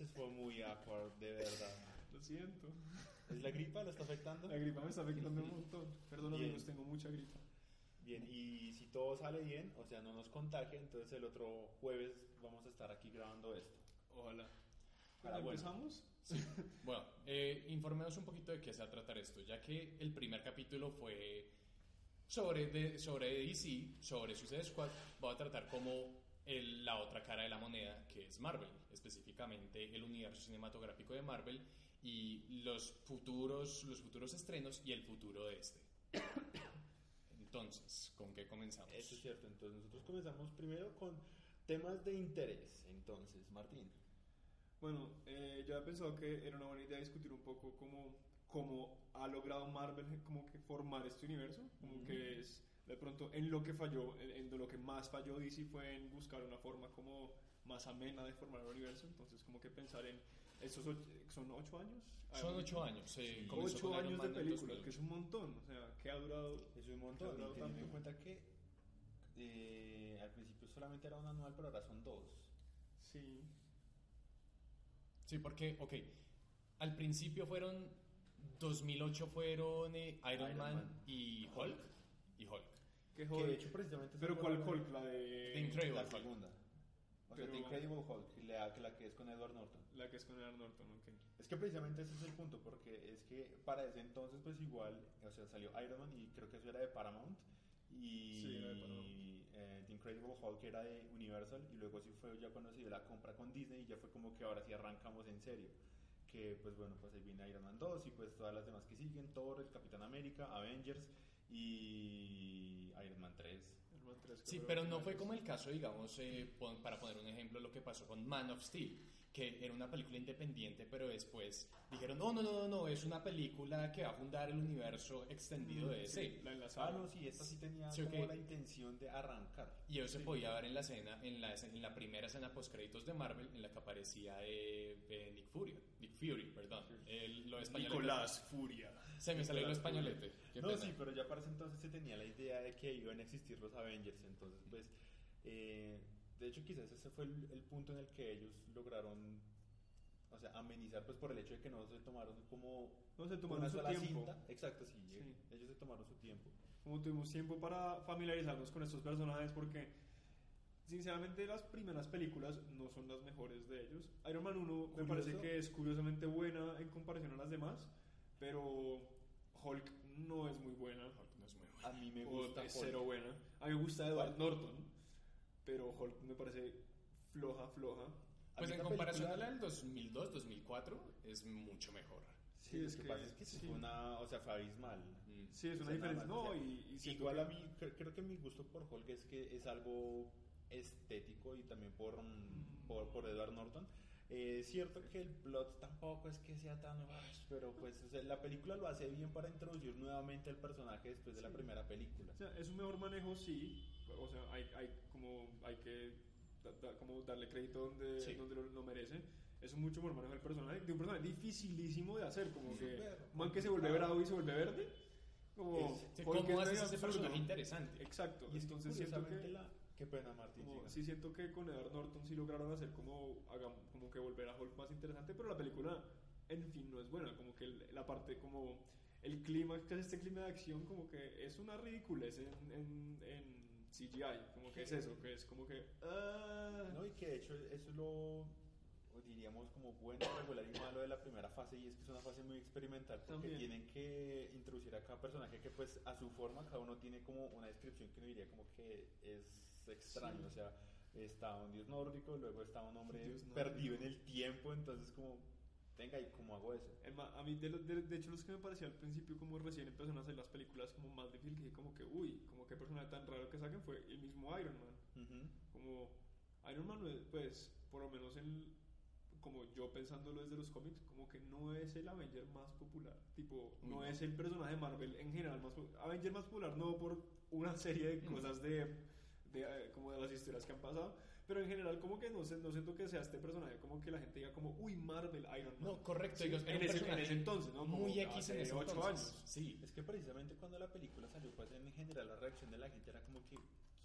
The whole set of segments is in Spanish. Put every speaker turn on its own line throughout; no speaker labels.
Ese fue muy awkward, de verdad.
Lo siento.
¿Es la gripa? ¿Lo está afectando?
La gripa me está afectando un montón. Perdón
Bien.
amigos, tengo mucha gripa.
Bien, y si todo sale bien, o sea, no nos contagia, entonces el otro jueves vamos a estar aquí grabando esto.
Ojalá.
Ah,
Bueno,
bueno.
¿Empezamos?
Bueno, eh, informemos un poquito de qué se va a tratar esto, ya que el primer capítulo fue sobre, de- sobre DC, sobre Suicide Squad, voy a tratar como el- la otra cara de la moneda, que es Marvel, específicamente el universo cinematográfico de Marvel y los futuros, los futuros estrenos y el futuro de este. Entonces, ¿con qué comenzamos?
Eso es cierto, entonces nosotros comenzamos primero con temas de interés. Entonces, Martín.
Bueno, eh, yo había pensado que era una buena idea discutir un poco cómo, cómo ha logrado Marvel como que formar este universo, como que es de pronto en lo que falló, en, en lo que más falló DC fue en buscar una forma como más amena de formar el universo, entonces como que pensar en estos ocho, son ocho años.
Son ocho años, comenzó
Ocho años de
Man 2008.
que es un montón, o sea, que ha durado
Es un montón, y teniendo
también.
en cuenta que eh, al principio solamente era un anual, pero ahora son dos.
Sí.
Sí, porque, ok, al principio fueron, 2008 fueron eh, Iron,
Iron
Man,
Man.
y Hulk, y Hulk.
Que
Que
Hulk-
de hecho precisamente...
Pero ¿cuál
fue la-
Hulk? La de...
The Incredible
La
Hulk.
segunda. O sea,
Pero-
The Incredible Hulk, la, la que es con Edward Norton.
La que es con Edward Norton, ok.
Es que precisamente ese es el punto, porque es que para ese entonces, pues igual, o sea, salió Iron Man y creo que eso era de Paramount. Y
Sí, era de Paramount.
eh, The Incredible Hulk era de Universal. Y luego sí fue ya cuando se dio la compra con Disney. Y ya fue como que ahora sí arrancamos en serio. Que pues bueno, pues ahí viene Iron Man 2 y pues todas las demás que siguen: Thor, el Capitán América, Avengers y Iron Man 3.
Iron Man 3,
Sí, pero no fue como el caso, digamos, eh, para poner un ejemplo, lo que pasó con Man of Steel, que era una película independiente, pero después dijeron, no, no, no, no, no, es una película que va a fundar el universo extendido de DC.
La
Ah,
enlazaron.
no, sí, esta sí tenía
Sí,
como
ok.
la intención de arrancar.
Y eso se podía ver en la escena, en la, en la primera escena post créditos de Marvel, en la que aparecía eh, eh, Nick Fury, Nick Fury, perdón, el- lo.
Nicolás Furia.
Se me salió lo españolete.
No,
pena.
sí, pero ya para ese entonces se tenía la idea de que iban a existir los Avengers, entonces pues, eh, de hecho quizás ese fue el, el punto en el que ellos lograron, o sea, amenizar pues por el hecho de que no se tomaron como
No se tomaron
una
su
sola
tiempo.
cinta, exacto, sí,
Sí.
ellos se tomaron su tiempo.
Como tuvimos tiempo para familiarizarnos con estos personajes porque sinceramente las primeras películas no son las mejores de ellos. Iron Man 1 me
Curioso.
parece que es curiosamente buena en comparación a las demás, pero Hulk no es muy buena.
Hulk no es muy bueno.
A mí me gusta
es
Hulk.
cero buena. A mí me gusta Edward. Norton, pero Hulk me parece floja, floja.
Pues en comparación
película-
a la del 2002, 2004, es mucho mejor.
Sí,
Sí,
lo
es
que
que-
pasa es que sí fue una, o sea, fue abismal.
Mm.
Sí, es
O
una
sea, nada
diferencia.
más,
No,
o sea,
y, y
Igual
que-
a mí, cre- creo que mi gusto por Hulk es que es algo estético y también por, mm, por, por Edward Norton. Eh, es cierto que el plot tampoco es que sea tan pero pues o sea, la película lo hace bien para introducir nuevamente al personaje después de la
Sí.
primera película.
O sea, es un mejor manejo, sí. O sea, hay, hay como hay que da- da- como darle crédito donde,
Sí.
donde lo, lo merece. Es un mucho mejor manejo del personaje. De un personaje dificilísimo de hacer. Como que man que se vuelve bravo y se vuelve verde. Como
Es-
¿Cómo
es
haces ese personaje interesante?
Exacto.
Y es que
Entonces siento
curiosamente
que,
la... Qué pena, Martín.
como- sí siento que con Edward Norton sí lograron hacer como, como que volver a Hulk más interesante, pero la película, en fin, no es buena. Como que la parte como el clima, que es este clima de acción, como que es una ridiculez en, en, en CGI. Como que es eso, que es como que... ah,
No, y que de hecho eso es lo diríamos como bueno, regular y malo de la primera fase y es que es una fase muy experimental porque
También.
tienen que introducir a cada personaje que pues a su forma cada uno tiene como una descripción que uno diría como que es extraño,
Sí.
o sea, está un dios nórdico, luego está un hombre
Dios nórdico.
perdido en el tiempo, entonces como tenga y cómo hago eso.
El A mí, de, los- de, de hecho, los que me parecía al principio, como recién empezaron a hacer las películas como más difícil, que como que, uy, como qué personaje tan raro que saquen fue el mismo Iron Man.
Ujú.
Como Iron Man, es, pues, por lo menos en, como yo pensándolo desde los cómics, como que no es el Avenger más popular. Tipo, no
No.
es el personaje de Marvel en general más popular. Avenger más popular no por una serie de
Mm.
cosas de, de, eh, como de las historias que han pasado, pero en general como que no, sé, no siento que sea este personaje como que la gente diga como, uy, Marvel, Iron Man.
No, correcto.
Sí,
era
en, ese, en ese entonces, ¿no? Como
Muy X en ese
ocho
entonces.
años.
Sí.
Es que precisamente cuando la película salió, pues en general la reacción de la gente era como que,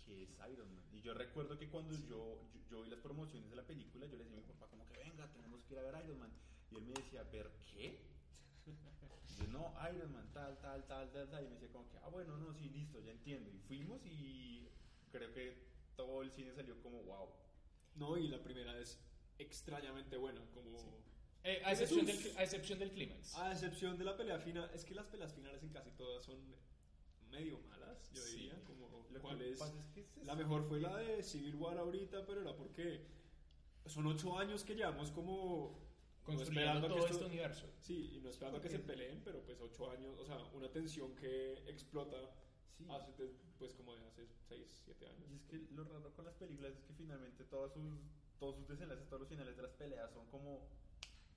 ¿qué es Iron Man? Y yo recuerdo que cuando yo, yo, yo vi las promociones de la película, yo le decía a mi papá como que venga, tenemos que ir a ver Iron Man. Y él me decía, ¿ver qué? Y yo, no, Iron Man, tal, tal, tal, tal, tal. Y me decía como que, ah, bueno, no, sí, listo, ya entiendo. Y fuimos y creo que todo el cine salió como, wow.
No, y la primera es extrañamente buena, como...
Eh, a, excepción del, a excepción del clímax.
A excepción de la pelea final, es que las peleas finales en casi todas son medio malas, yo
Sí.
diría, como
Lo que
es...
es que es
La mejor fue la de Civil War ahorita, pero era porque son ocho años que llevamos como... no
construyendo
que
todo
esto-
este universo.
Sí, y no esperando a que se peleen, pero pues ocho años, o sea, una tensión que explota
Sí.
hace, de- pues como de hace seis, siete años.
Y es que lo raro con las películas es que finalmente todos sus, todos sus desenlaces, todos los finales de las peleas son como,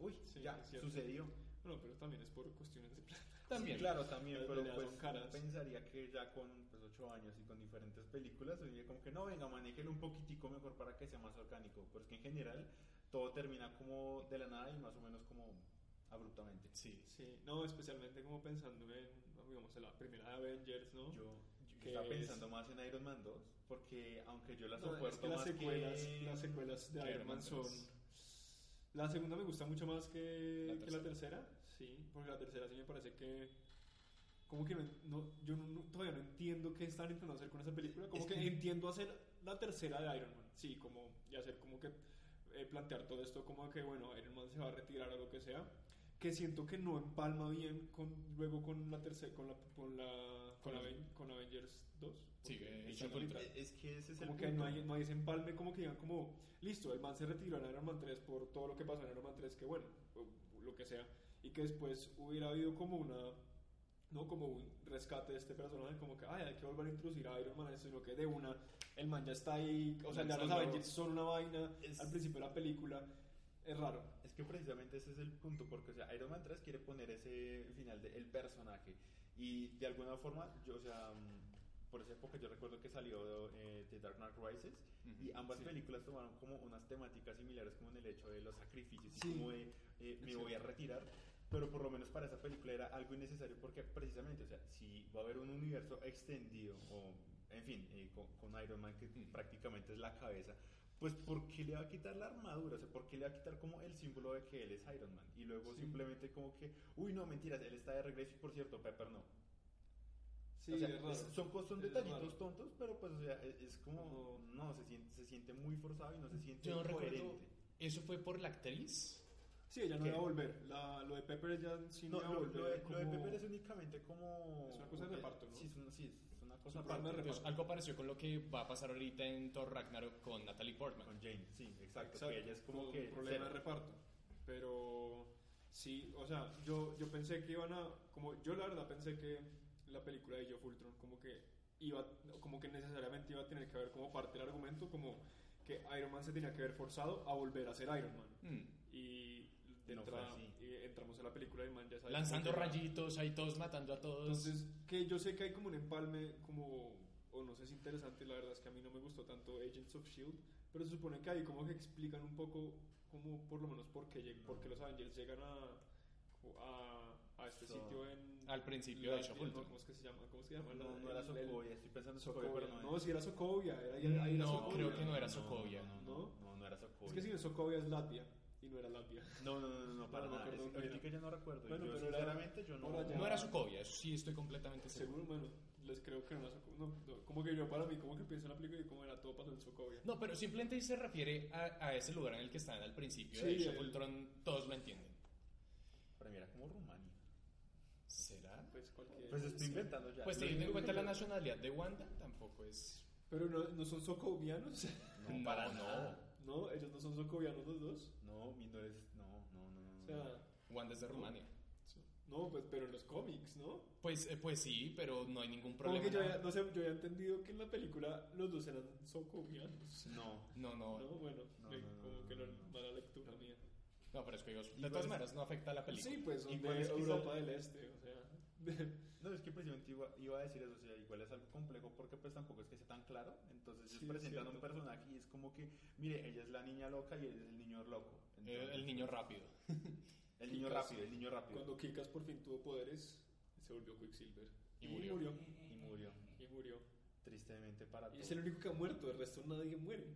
uy,
Sí,
ya, sucedió.
Bueno, pero también es por cuestiones de plata.
También.
Sí, claro, también, pero pues
caras.
pensaría que ya con pues, ocho años y con diferentes películas, sería como que no, venga, manéjelo un poquitico mejor para que sea más orgánico. Pero es que en general todo termina como de la nada y más o menos como abruptamente.
Sí.
Sí, no, especialmente como pensando en, digamos, en la primera de Avengers, ¿no?
Yo, yo
Que
estaba
es-
pensando más en Iron Man 2, porque aunque yo la
No,
soporto
es que las
más
secuelas,
que...
las secuelas de Iron
Iron
Man son...
3.
La segunda me gusta mucho más que
La
que la,
tercera.
tercera, sí, porque la tercera sí me parece que... Como que no, no- yo no- no- todavía no entiendo qué están intentando hacer con esa película. Como
Es
que,
que-
entiendo hacer la tercera de Iron Man, sí, como y hacer como que eh, plantear todo esto como que, bueno, Iron Man se va a retirar o lo que sea. Que siento que no empalma bien con luego con la tercera, con la, con la, con, Aven- con Avengers 2.
Sí, eh.
Es que ese es
como
el
que
punto.
no hay, no hay ese empalme como que digan como listo el man se retiró en Iron Man 3 por todo lo que pasó en Iron Man 3 que bueno lo que sea y que después hubiera habido como una no como un rescate de este personaje como que ay hay que volver a introducir a Iron Man a esto", sino que de una el man ya está ahí o sea ya los Avengers son una vaina
Es-
al principio de la película es raro
que precisamente ese es el punto, porque o sea, Iron Man 3 quiere poner ese final del personaje y de alguna forma, yo, o sea, mm, por esa época yo recuerdo que salió eh, The Dark Knight Rises y ambas
sí.
películas tomaron como unas temáticas similares como en el hecho de los sacrificios y como de eh, me voy a retirar. Pero por lo menos para esa película era algo innecesario porque precisamente, o sea, si va a haber un universo extendido o, en fin, eh, con, con Iron Man que prácticamente es la cabeza, pues ¿por qué le va a quitar la armadura? O sea, ¿por qué le va a quitar como el símbolo de que él es Iron Man? Y luego
Sí.
simplemente como que, uy, no, mentiras, él está de regreso y por cierto, Pepper no.
sí
o sea,
es raro
es- son, son detallitos
raro.
tontos, pero pues, o sea, es, es como, no, se siente, se siente muy forzado y no se siente
Yo
coherente.
recuerdo. ¿Eso fue por la actriz?
sí ella no
¿Qué?
iba a volver la, lo de Pepper ya sí no,
No,
iba a
lo,
volver
lo de, lo de
como-
Pepper es únicamente como...
Es una cosa de reparto, ¿no?
Sí, es una, sí, es aparte.
Pues algo pareció con lo que va a pasar ahorita en Thor Ragnarok con Natalie Portman.
Con Jane, sí, exacto.
Exacto,
que ella es como que...
un problema de reparto. Pero sí, o sea, yo, yo pensé que iban a, como yo la verdad pensé que la película de Age of Ultron como que iba, como que necesariamente iba a tener que haber como parte del argumento como que Iron Man se tenía que ver forzado a volver a ser Iron Man.
Mm.
Y,
No
y entramos a la película el man ya sabe
Lanzando rayitos, ahí todos matando a todos.
Entonces, que yo sé que hay como un empalme, como, o no sé si interesante, la verdad es que a mí no me gustó tanto Agents of Shield, pero se supone que ahí como que explican un poco, como por lo menos por qué, lleg- por qué los Avengers llegan a, a, a este
So-
sitio en...
Al principio de
la- no,
Ultron.
¿Cómo es que se llama? ¿Cómo se llama?
No, no era Sokovia, estoy pensando en Sokovia,
Sokovia.
pero
No,
no
era Sokovia, era, ahí era
No,
Sokovia.
creo que no era
No,
Sokovia.
No, no,
¿No?
no, no, no era Sokovia.
Es que si no es Sokovia es Latvia, y no era Latvia.
No, no, no, no, no, para
No, no me
nada.
acuerdo
Es-
era.
ya no recuerdo.
Bueno,
yo
pero era
sinceramente yo no...
allá.
No era Sokovia, eso sí estoy completamente seguro.
Seguro, bueno, les creo que no era Sokovia. No, no, como que yo para mí, como que pienso en la película y como era todo pasó en Sokovia.
No, pero simplemente se refiere a, a ese lugar en el que están al principio
Sí,
de
el-
Ultron, todos lo entienden.
Para mí era como Rumania.
¿Será?
Pues cualquier...
Pues estoy inventando ya.
Pues teniendo en cuenta
que
la
yo-
nacionalidad de Wanda, tampoco es...
Pero no, no son socovianos.
No,
No,
para
no.
nada.
No, ellos no son socovianos los dos.
No, mi no es... No, no, no, no.
O sea,
no.
Wanda es de Rumania.
No, pues, pero en los cómics, ¿no?
Pues, eh, pues sí, pero no hay ningún
Como
problema.
que yo había, no sé, yo había entendido que en la película los dos eran socovianos.
No.
No, no,
No, bueno,
No,
me-
no, no,
como
no,
que no,
no, no.
mala lectura mía.
no, pero es que digo, de todas
es-
maneras no afecta a la película.
Sí, pues son
Igual
de Europa del Este, o sea.
No, es que precisamente iba, iba a decir eso, o sea, igual es algo complejo porque pues tampoco es que sea tan claro, entonces
Sí,
ellos
es
presentan un personaje y es como que, mire, ella es la niña loca y él es el niño loco. Entonces,
el niño rápido.
El niño
Kikas.
rápido, el niño rápido.
Cuando Kikas por fin tuvo poderes, se volvió Quicksilver.
Y murió.
murió.
Y murió,
Y murió.
tristemente para
Y
todos.
es el único que ha muerto, el resto nadie muere.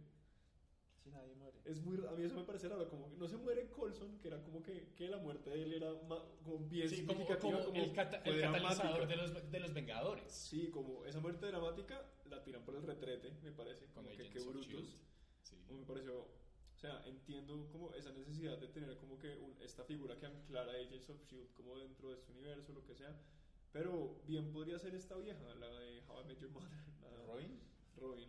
Sí, nadie muere.
Es muy, a mí eso me parece raro, como que no se muere Colson, que era como que, que la muerte de él era ma- como bien
Sí, como,
significativa,
como el, cata- el catalizador de los, de los Vengadores.
Sí, como esa muerte dramática la tiran por el retrete, me parece,
Con
como que
Agents
qué
of
brutos.
Sí.
Como me pareció, o sea, entiendo como esa necesidad de tener como que un- esta figura que anclara a Agents of S.H.I.E.L.D. E como dentro de este universo, lo que sea, pero bien podría ser esta vieja, la de How I Met Your Mother, la-
¿Robin?
Robin,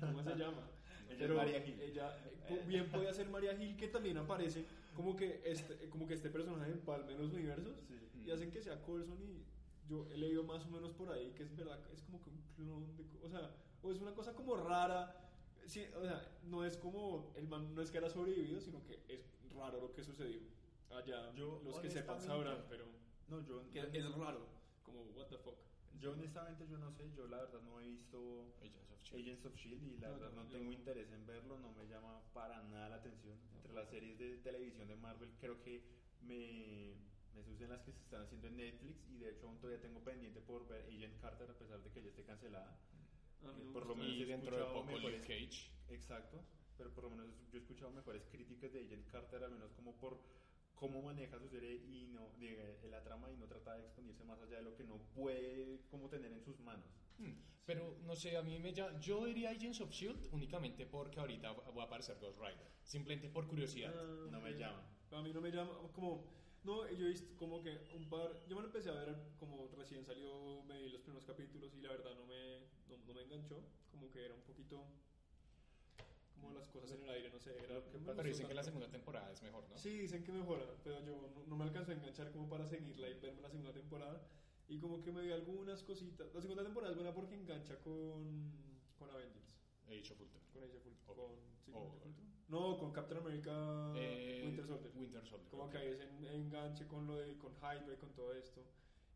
¿cómo se llama?
Ella es
Pero
Maria Hill.
ella eh, bien podía ser Maria Hill que también aparece como que este como que este personaje empalma en los universos
Sí.
y hacen que sea Coulson y yo he leído más o menos por ahí que es verdad es como que un clon de o sea o es una cosa como rara sí, o sea no es como el man no es que era sobrevivido sino que es raro lo que sucedió allá
Yo,
los que sepan sabrán pero
No, yo,
que es raro como what the fuck
yo honestamente yo no sé, yo la verdad no he visto
Agents of S.H.I.E.L.D..
Agents of S.H.I.E.L.D. y la
No,
verdad
no,
no,
yo-
tengo interés en verlo, no me llama para nada la atención. Entre las series de televisión de Marvel creo que me, me suceden las que se están haciendo en Netflix y de hecho aún todavía tengo pendiente por ver Agent Carter a pesar de que ya esté cancelada.
Me
Por lo menos
Y dentro de poco
mejores-
Luke Cage.
Exacto, pero por lo menos yo he escuchado mejores críticas de Agent Carter, al menos como por cómo maneja su serie y no de, la trama y no trata de expandirse más allá de lo que no puede como tener en sus manos.
Hmm, Pero no sé, a mí me llama. Yo diría Agents of Shield únicamente porque ahorita va a aparecer Ghost Rider. Simplemente por curiosidad.
Ah,
No me llama.
A mí no me llama, como, no, yo he visto como que un par, yo me lo empecé a ver como recién salió, me vi los primeros capítulos y la verdad no me, no, no me enganchó, como que era un poquito, como las cosas en el aire, no sé, era
Lo que
me
Pero dicen que la segunda temporada es mejor, ¿no?
Sí, dicen que mejora, pero yo no, no me alcanzo a enganchar como para seguirla y verme la segunda temporada. Y como que me vi algunas cositas. La segunda temporada es buena porque engancha con, con Avengers.
Age of Ultron.
Con Age of Ultron.
Ok.
Con, sí, con
O-
Age of Ultron. No, con Captain America
Eh,
Winter Soldier.
Winter Soldier.
Como
ok.
que ese en- enganche con lo de con Hydra y con todo esto.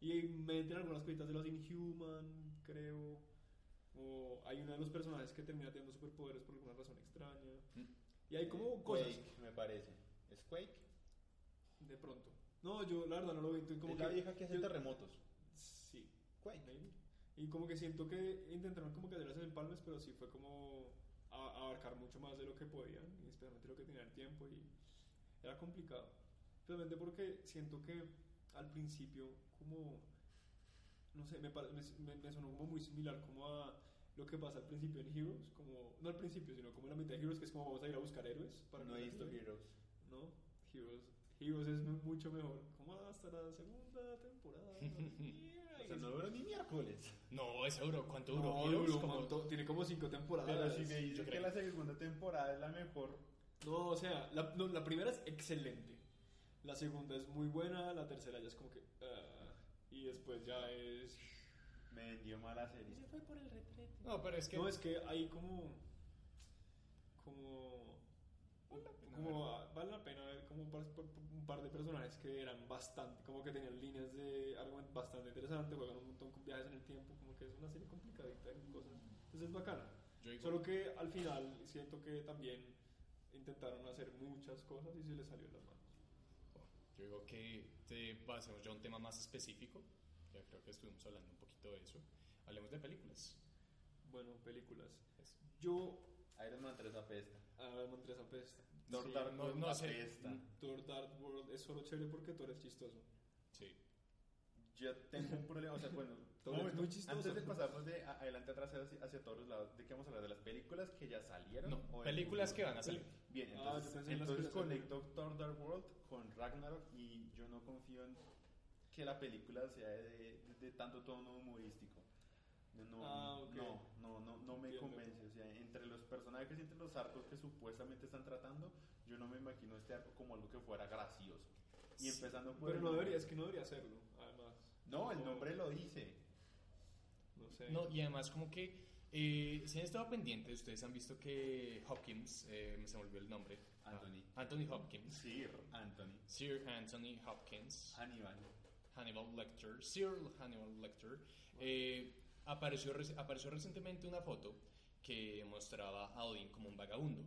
Y meten algunas cositas de los Inhuman, creo. O hay uno de los personajes que termina teniendo superpoderes por alguna razón extraña.
Mm.
Y hay como cosas
Quake, me parece. ¿Es Quake?
de pronto. No, yo la verdad no lo vi. Como
es la
que-
vieja que hace
yo-
terremotos.
Sí.
Quake.
Y como que siento que intentaron como que hacer las empalmes, pero sí fue como a- abarcar mucho más de lo que podían, y especialmente lo que tenían tiempo y era complicado. Especialmente porque siento que al principio como no sé, me, me- me sonó como muy similar como a lo que pasa al principio en Heroes, como no al principio, sino como en la mitad de Heroes que es como vamos a ir a buscar héroes para
No he visto
ayuden.
Heroes.
¿no? Heroes, Heroes es mu- mucho mejor. Como hasta la segunda temporada.
O sea, no duró ni miércoles.
No, ese duró. ¿Cuánto duró?
No,
Heroes?
duró
Como-
tiene como cinco temporadas.
Pero si me dices que
creo.
la segunda temporada es la mejor,
No, o sea, la, no, la primera es excelente. La segunda es muy buena, la tercera ya es como que... ah, y después ya es...
me vendió mala serie.
No, pero es que.
No, es que hay como... Como... Como ah, vale la pena ver como un par, un par de personajes que eran bastante, como que tenían líneas de argumento bastante interesantes, juegan un montón con viajes en el tiempo, como que es una serie complicadita en cosas. Entonces es bacana. Solo que al final siento que también intentaron hacer muchas cosas y se les salió de las manos.
Yo digo que te pasemos ya a un tema más específico. Ya creo que estuvimos hablando un poquito de eso. Hablemos de películas.
Bueno, películas.
Es-
Yo
Iron Man 3 apesta.
a Montres apesta.
Thor
Sí,
Dark
no-
World
no sé.
apesta.
Thor Dark World es solo chévere porque tú eres chistoso.
Sí.
Yo tengo un problema, o sea, bueno,
Thor
un
es muy chistoso.
antes de pasarnos de a- adelante atrás hacia, hacia todos los lados, ¿de qué vamos a hablar? ¿De las películas que ya salieron?
No,
o
películas que van a salir.
Bien,
Ah,
entonces,
las
entonces conecto Thor Dark World con Ragnarok y yo no confío en que la película sea de, de- de tanto tono humorístico. No, no,
Ah, ok.
no, no, no, no me
Entiendo.
convence. O sea, entre los personajes y entre los arcos que supuestamente están tratando, yo no me imagino este arco como algo que fuera gracioso. Y empezando por
Pero
el
no debería, es que no debería hacerlo, además.
No, el nombre lo dice.
No sé.
No, y además como que eh, si han estado pendientes, ustedes han visto que Hopkins, eh, se me olvidó el nombre.
Anthony.
Ah, Anthony Hopkins.
Sir Anthony.
Sir Anthony Hopkins.
Hannibal.
Hannibal Lecter, Sir Hannibal Lecter, eh, apareció, reci- apareció recientemente una foto que mostraba a Odín como un vagabundo.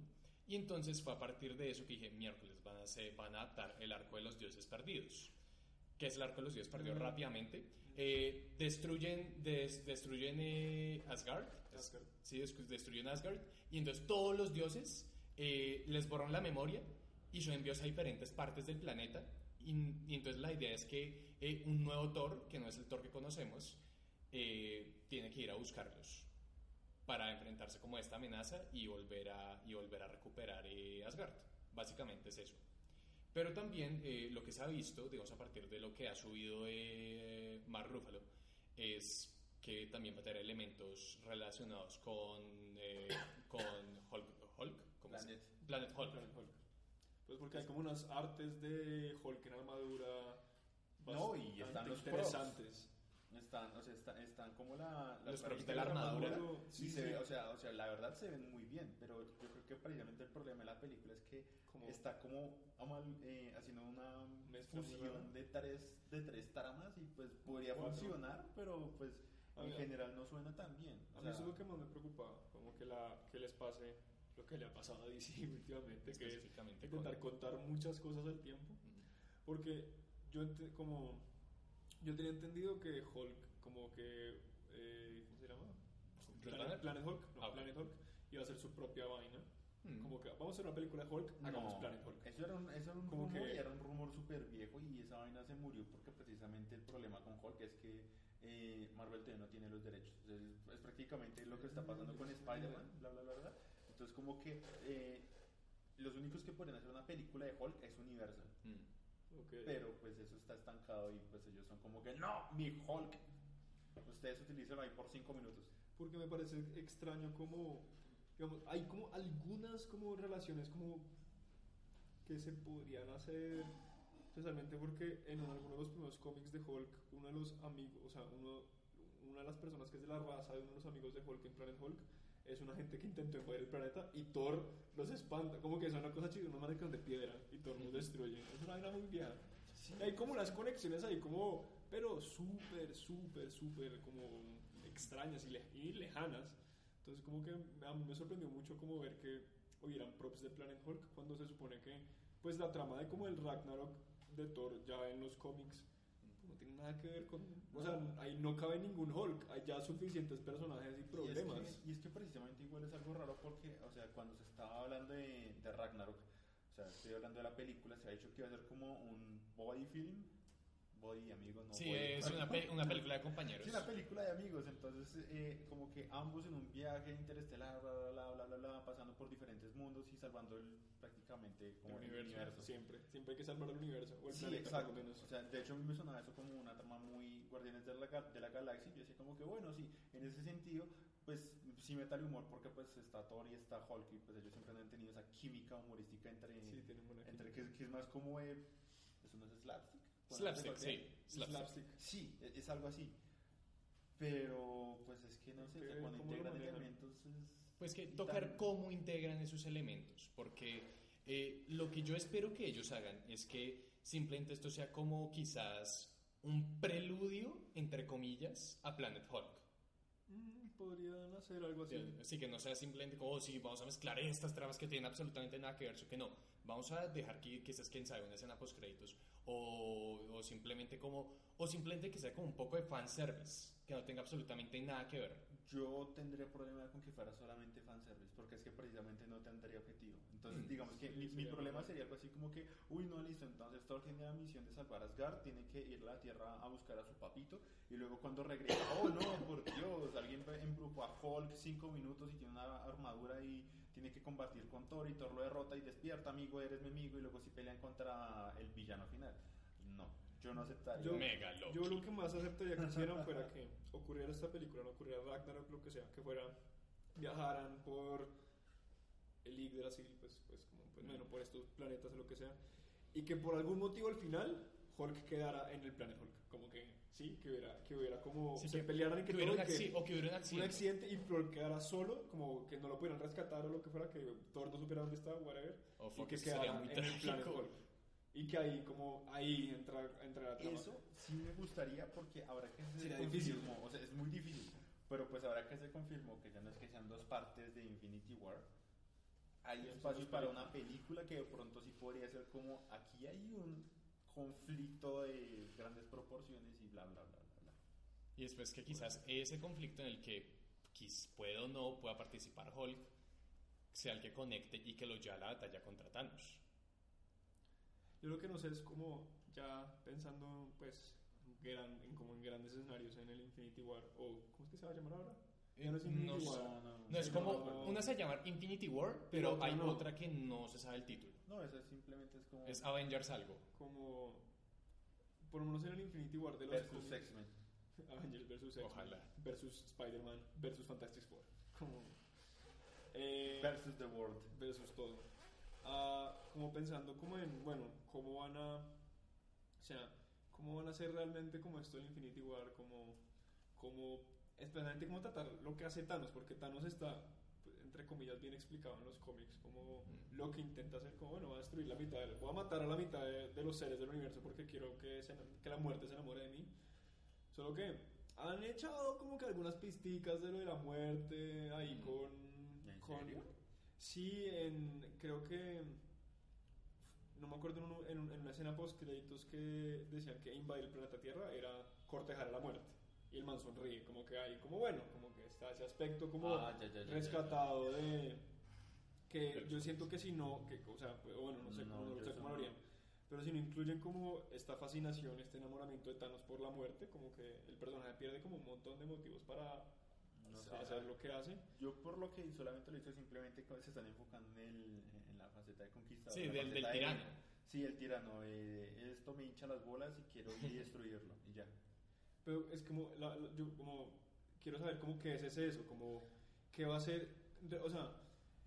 Y entonces fue a partir de eso que dije, miércoles, van a, hacer- van a adaptar el arco de los dioses perdidos. ¿Qué es el arco de los dioses perdidos? Rápidamente. Eh, destruyen des- destruyen eh, Asgard.
Asgard.
Sí, des- destruyen Asgard. Y entonces todos los dioses eh, les borran la memoria y son enviados a diferentes partes del planeta. Y, y entonces la idea es que eh, un nuevo Thor, que no es el Thor que conocemos, eh, tiene que ir a buscarlos para enfrentarse como a esta amenaza y volver a, y volver a recuperar eh, Asgard. Básicamente es eso. Pero también eh, lo que se ha visto, digamos a partir de lo que ha subido eh, Mark Ruffalo, es que también va a tener elementos relacionados con, eh, con Hulk, Hulk ¿cómo
Planet.
Planet Hulk.
Planet Hulk. Pues porque hay como unas artes de Hulk en armadura
No, y
bastante
están los
interesantes.
Están, o sea, están, están como la,
Los
la
props de la armadura.
Sí,
Sí,
se
sí.
ve, o sea, o sea, la verdad se ven muy bien, pero yo creo que precisamente el problema de la película es que
Como-
está como amal- eh, haciendo una fusión de tres, de tres tramas y pues podría
Cuatro.
funcionar, pero pues
A
en
mí-
general no suena tan bien. O
A mí eso es lo que más me preocupa, como que, la, que les pase lo que le ha pasado a DC últimamente, que es intentar
con-
contar muchas cosas al tiempo. Porque yo, como, yo tenía entendido que Hulk, como que, eh, ¿cómo se llama?
Planet?
Planet, Hulk, no,
Ah.
Planet Hulk, iba a hacer su propia vaina.
Mm.
Como que vamos a hacer una película de Hulk, hagamos
no,
Planet Hulk.
Eso era un, eso era un
Como
rumor
que-
era un rumor súper viejo y esa vaina se murió porque precisamente el problema con Hulk es que eh, Marvel todavía no tiene los derechos. Es, es prácticamente lo que está pasando con Spider-Man, bla, bla, bla, bla. Entonces como que eh, los únicos que pueden hacer una película de Hulk es Universal.
Mm.
Ok.
Pero pues eso está estancado y pues ellos son como que no, mi Hulk. Ustedes utilizan ahí por cinco minutos.
porque me parece extraño como digamos hay como algunas como relaciones como que se podrían hacer especialmente porque en alguno de los primeros cómics de Hulk uno de los amigos o sea uno una de las personas que es de la raza de uno de los amigos de Hulk en Planet Hulk es una gente que intentó invadir el planeta y Thor los espanta. Como que es una cosa chida unos son de piedra y Thor los destruye. Es una vaina muy vieja. Hay como unas conexiones ahí como pero súper súper súper como extrañas y, le- y lejanas. Entonces como que a mí me sorprendió mucho como ver que hubieran props de Planet Hulk cuando se supone que pues la trama de como el Ragnarok de Thor ya en los cómics no tiene nada que ver con o sea ahí no cabe ningún Hulk hay ya suficientes personajes y problemas
Y es, que, y es que precisamente igual es algo raro porque, o sea, cuando se estaba hablando de, de Ragnarok, o sea, estoy hablando de la película, se ha dicho que iba a ser como un body film, body amigos, no
Sí,
body-
es una, pe- una película de compañeros.
Sí, una película de amigos, entonces eh, como que ambos en un viaje interestelar, bla, bla, bla, bla, bla, bla, pasando por diferentes mundos y salvando el, prácticamente como
el
el
universo,
universo.
siempre siempre hay que salvar el universo o el
Sí,
planeta
exacto.
menos
O sea, de hecho a mí me sonaba eso como una trama muy Guardianes de la, de la Galaxia. y Yo decía como que bueno, sí, en ese sentido, pues sí meta el humor porque pues está Thor y está Hulk y pues ellos siempre han tenido esa química humorística entre,
sí tienen buena
entre que, que es más como eh, eso no es slapstick.
Slapstick, sí. Slapstick.
Slapstick.
Sí, e- es algo así. Pero pues es que no sé,
Que
o sea, cuando integran elementos es
Pues que tocar
tan-
cómo integran esos elementos, porque eh, lo que yo espero que ellos hagan es que simplemente esto sea como quizás un preludio, entre comillas, a Planet Hulk.
Mm, podrían hacer algo así
Así que no sea simplemente como, oh, sí, vamos a mezclar estas tramas que tienen absolutamente nada que ver, eso que no. Vamos a dejar que quizás, quién sabe, una escena post créditos o, o simplemente como, o simplemente que sea como un poco de fanservice, que no tenga absolutamente nada que ver.
Yo tendría problema con que fuera solamente fanservice, porque es que precisamente no tendría objetivo. Entonces,
Mm.
digamos que
Sí,
mi, mi problema sería algo así como que, uy, no, listo, entonces Thor tiene la misión de salvar a Asgard, tiene que ir a la Tierra a buscar a su papito, y luego cuando regresa, oh no, por Dios, alguien embrujó a Hulk cinco minutos y tiene una armadura y tiene que combatir con Thor, y Thor lo derrota y despierta, amigo, eres mi amigo, y luego sí pelean contra el villano final. No, yo no aceptaría.
Yo,
Mega
yo lo que más aceptaría que hicieran fuera que ocurriera esta película, no ocurriera Ragnarok, lo que sea, que fuera, viajaran por el Yggdrasil, pues, pues, como, pues, bueno, por estos planetas o lo que sea, y que por algún motivo al final Hulk quedara en el planeta Hulk. Como que, sí, que hubiera, que hubiera como
Sí,
se
que-
pelearan y que,
que hubiera
todo,
un o que hubiera un
un
accidente.
accidente y Hulk quedara solo, como que no lo pudieran rescatar o lo que fuera, que Thor no supiera dónde estaba, whatever,
Oh,
y que quedara
muy
en el planeta
trágico.
Hulk. Y que ahí, como, ahí entra, entra la trama.
Eso sí me gustaría porque ahora que se
Sería difícil.
confirmó, o sea, es muy difícil, pero pues ahora que se confirmó que ya no es que sean dos partes de Infinity War, hay
Sí,
espacio
son dos
para una película que de pronto sí podría ser como aquí hay un conflicto de grandes proporciones y bla bla bla bla bla.
Y después que quizás ese conflicto en el que quiz pueda o no pueda participar Hulk sea el que conecte y que lo lleve a la batalla contra Thanos.
Yo lo que no sé es como, ya pensando, pues, gran, en, como en grandes escenarios en el Infinity War, o, ¿cómo es que se va a llamar ahora? No es
No,
no,
es como,
no.
una se llama Infinity War, pero
otra
hay
no.
otra que no se sabe el título.
No, eso simplemente es como
Es Avengers algo.
Como, por lo menos en el Infinity War de los
versus X-Men.
Avengers versus X-Men,
Ojalá.
versus Spider-Man versus Fantastic Four. Como, eh,
Versus The World.
versus todo. Ah, como pensando como en, bueno, cómo van a, o sea, cómo van a hacer realmente como esto del Infinity War, como, como, especialmente cómo tratar lo que hace Thanos, porque Thanos está, pues, entre comillas, bien explicado en los cómics, como
Mm.
lo que intenta hacer, como, bueno, voy a destruir la mitad, del- voy a matar a la mitad de, de los seres del universo porque quiero que, se, que la muerte se enamore de mí. Solo que han echado como que algunas pisticas de lo de la muerte ahí
Mm.
con...
¿En
con
serio?
Sí, en, creo que... No me acuerdo en, un- en un- en una escena post créditos que decían que invadir el planeta Tierra era cortejar a la muerte. Y el man sonríe, como que hay, como bueno, como que está ese aspecto como
Ah, ya, ya, ya, ya,
rescatado de... Que yo siento que si no, que, o sea, pues, bueno, no sé,
No,
cómo, no sé cómo lo harían. Pero si no incluyen como esta fascinación, este enamoramiento de Thanos por la muerte, como que el personaje pierde como un montón de motivos para
No sé,
hacer lo que hace.
Yo por lo que solamente lo he visto simplemente se están enfocando en, el, en la faceta de conquistador.
Sí, del, del
faceta de-
tirano.
Sí, el tirano. eh, esto me hincha las bolas y quiero y destruirlo. Y ya.
Pero es como, la- la- yo como quiero saber cómo que es ese eso, como qué va a ser, o sea,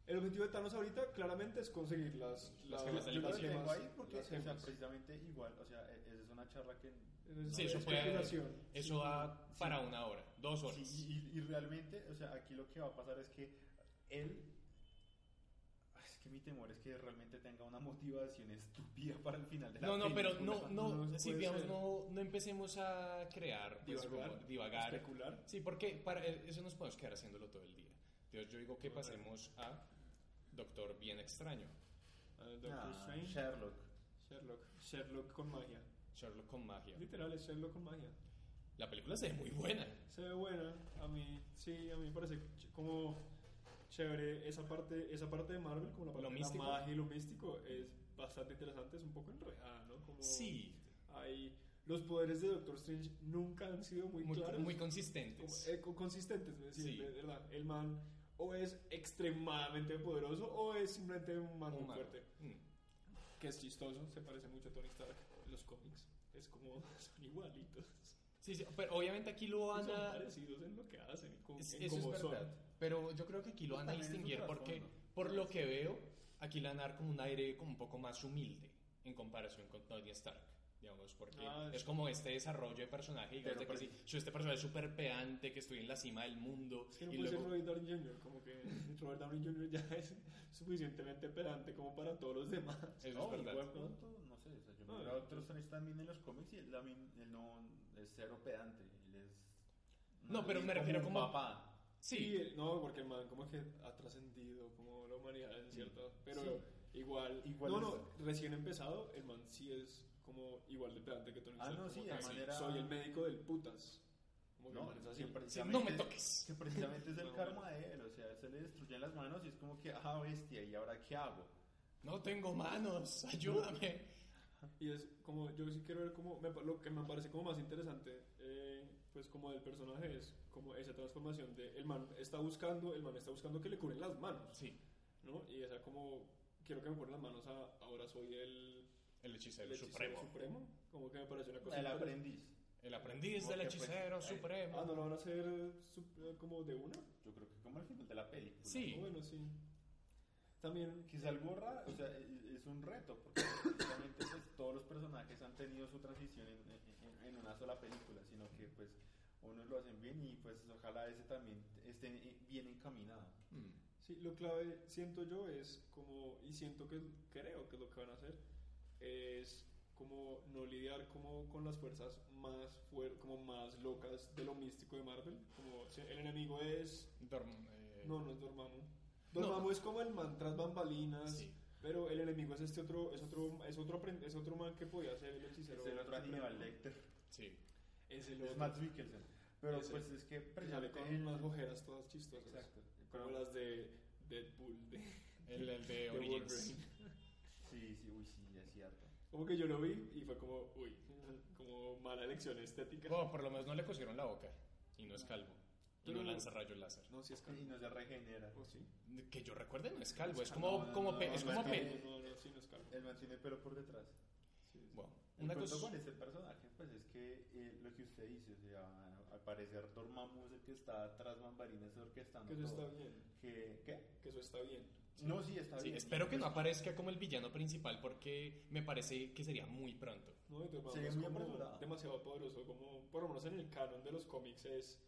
el objetivo de Thanos ahorita claramente es conseguir las,
Las
las, las
vacío.
tengo
gemas,
ahí porque,
las
o sea, precisamente igual, o sea, e- esa es una charla que...
Es
Sí, eso puede-. Eso va para una hora, dos horas.
Sí, y, y realmente, o sea, aquí lo que va a pasar es que él... Que mi temor es que realmente tenga una motivación estúpida para el final de la
No, no, pero
película.
no, no,
No se
sí, digamos,
ser.
no, no empecemos a crear, pues,
Divagar,
como divagar.
especular.
Sí, porque para eso nos podemos quedar haciéndolo todo el día. Entonces yo digo que pasemos a Doctor Bien Extraño,
Doctor
Ah,
Strange,
Sherlock.
Sherlock, Sherlock con magia.
Sherlock con magia.
Literal es Sherlock con magia.
La película se ve muy buena.
Se ve buena, a mí, sí, a mí me parece como chévere esa parte, esa parte de Marvel, como la parte
Lo
de
místico.
la magia y lo místico, es bastante interesante, es un poco enredada, ¿no? Como
Sí,
hay, los poderes de Doctor Strange nunca han sido muy,
muy,
claros,
muy
como,
consistentes.
eh, co- consistentes, es decir,
Sí.
de verdad, el man o es extremadamente poderoso o es simplemente un man muy fuerte,
Mm.
que es chistoso, se parece mucho a Tony Stark en los cómics, es como, son igualitos.
Sí, sí, pero obviamente aquí lo van
son
a...
parecidos en lo que hacen y como,
Es-
en
eso
cómo
es
son.
Pero yo creo que aquí lo van a
es
distinguir porque, por lo que veo, aquí le van a dar como un aire como un poco más humilde en comparación con Tony Stark. Digamos, porque
Ah,
es como este desarrollo de personaje. Digamos, de que sí, soy este personaje súper pedante, que estoy en la cima del mundo.
Es que no
y
puede ser
luego-
Robert Downey Jr., como que Robert Downey Jr. ya es suficientemente pedante como para todos los demás.
Eso es
No,
verdad.
igual pronto, no sé, o sea, yo
Ah,
miro a otros también en los cómics y él, también- él no es cero pedante, él es...
No, pero me refiero como-
papá.
Sí,
Sí, no, porque el man como que ha trascendido como la humanidad en cierto, pero igual,
Igual
no,
es-
no, recién empezado, el man sí es como igual de pedante que Tony
Ah, no, sí, de manera-
soy el médico del putas. Como
No,
es así.
que
sí,
precisamente
no me
es-
toques.
Que precisamente es el
No,
karma de él, o sea, se le destruyen las manos y es como que, ah, bestia, ¿y ahora qué hago?
No tengo manos, ayúdame.
Y es como, yo sí quiero ver como, me lo que me parece como más interesante, eh, pues como del personaje es como esa transformación de el man está buscando, el man está buscando que le curen las manos,
Sí,
¿no? Y esa como, quiero que me curen las manos a, ahora soy el,
el hechicero,
el hechicero
supremo.
supremo, como que me parece una cosa
El aprendiz.
El aprendiz
Porque,
del
pues,
hechicero
eh,
supremo.
Ah, ¿no lo van a hacer eh, como de una?
Yo creo que como al final de la película.
Sí.
Bueno, sí. También
Que Salborra, o sea, e- es un reto, porque precisamente pues, todos los personajes han tenido su transición en, en- en una sola película, sino que pues unos lo hacen bien y pues ojalá ese también esté bien encaminado.
Mm.
Sí, lo clave, siento yo, es como, y siento que creo que es lo que van a hacer, es como no lidiar como con las fuerzas más fuer como más locas de lo místico de Marvel. Como si el enemigo es.
Dorm- eh,
No, no es Dormammu. Dormammu es como el man tras bambalinas.
Sí.
Pero el enemigo es este otro, es otro, es otro, es otro man que podía ser el hechicero.
Es el otro. Aníbal Lecter,
Sí.
Es el
es. Matt Mikkelsen. Pero
Ese.
pues es que
que sale
precisamente
con unas ojeras todas chistosas.
Exacto.
Como
Pero-
las de Deadpool. De,
El, el de
de
Origins.
Sí, sí, uy, sí, es cierto.
Como que yo lo vi y fue como, uy, como mala elección estética.
Bueno, por lo menos no le cosieron la boca. Y no es calvo. Y no lanza rayos láser.
No, si es
Y
calvo.
no se regenera.
¿O sí?
Que yo recuerde, no es calvo. Es como, como,
no,
pe-
no,
es
no,
como
es
pe-
No, no, sí, no es calvo.
El man tiene pelo por detrás.
Sí, sí.
El
cosa.
con este personaje, pues es que eh, lo que usted dice, o sea, al parecer Dormammu es el que está tras bambalinas orquestando
Que eso
todo.
está bien.
Que, ¿Qué?
Que eso está bien.
No, sí, está
Sí,
bien.
espero que no
Pues,
aparezca como el villano principal porque me parece que sería muy pronto.
No,
Sería
es
muy
como demasiado poderoso. Como, por lo menos en el canon de los cómics es.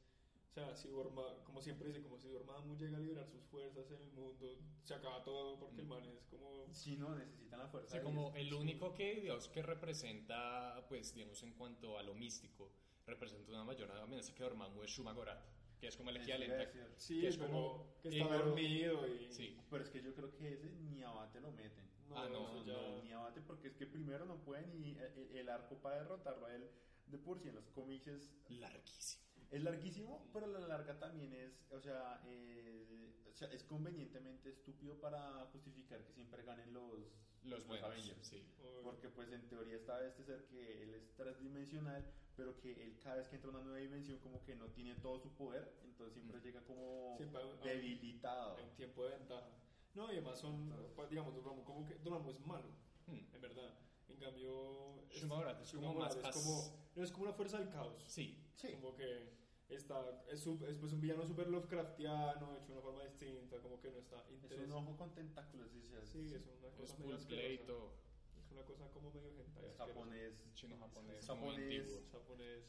O sea, si Dorma, como siempre dice, como si Dormammu llega a liberar sus fuerzas en el mundo, se acaba todo porque el
Mm.
man es como.
Sí, no, necesitan la fuerza.
Sí,
de
como el único que, Dios, que representa, pues, digamos, en cuanto a lo místico, representa una mayor amenaza que Dormammu es Shumagorat, que es como el equivalente.
decir.
Sí,
que es
pero
como-
que está
eh,
dormido y.
Sí,
Pero es que yo creo que ese ni abate lo meten.
No,
Ah, no,
eso ya-
No, ni abate porque es que primero no pueden y el, el arco para derrotarlo a él de por sí en los cómics es,
larguísimo.
Es larguísimo, pero a la larga también es, o sea, eh, o sea, es convenientemente estúpido para justificar que siempre ganen los,
Los buenos,
Avengers.
sí.
Porque pues en teoría está este ser que él es transdimensional, pero que él cada vez que entra a una nueva dimensión como que no tiene todo su poder, entonces siempre
Mm.
llega como debilitado.
en tiempo de ventaja. No, y además son, pues, digamos, Dormammu como que Dormammu es malo,
Hmm.
en verdad. En cambio, es-
Shumagorat es como más
es como, es como una fuerza del caos.
Sí,
Sí.
Como que está, es, es pues un villano super Lovecraftiano, hecho de una forma distinta, como que no está
Es un
interesante.
ojo con tentáculos, sí, sí,
Sí, es una
es
cosa
full
medio
play y
asquerosa.
todo.
Es una cosa como medio hentai
es japonés.
Chino japonés,
Es
muy
japonés.
antiguo.
Es japonés.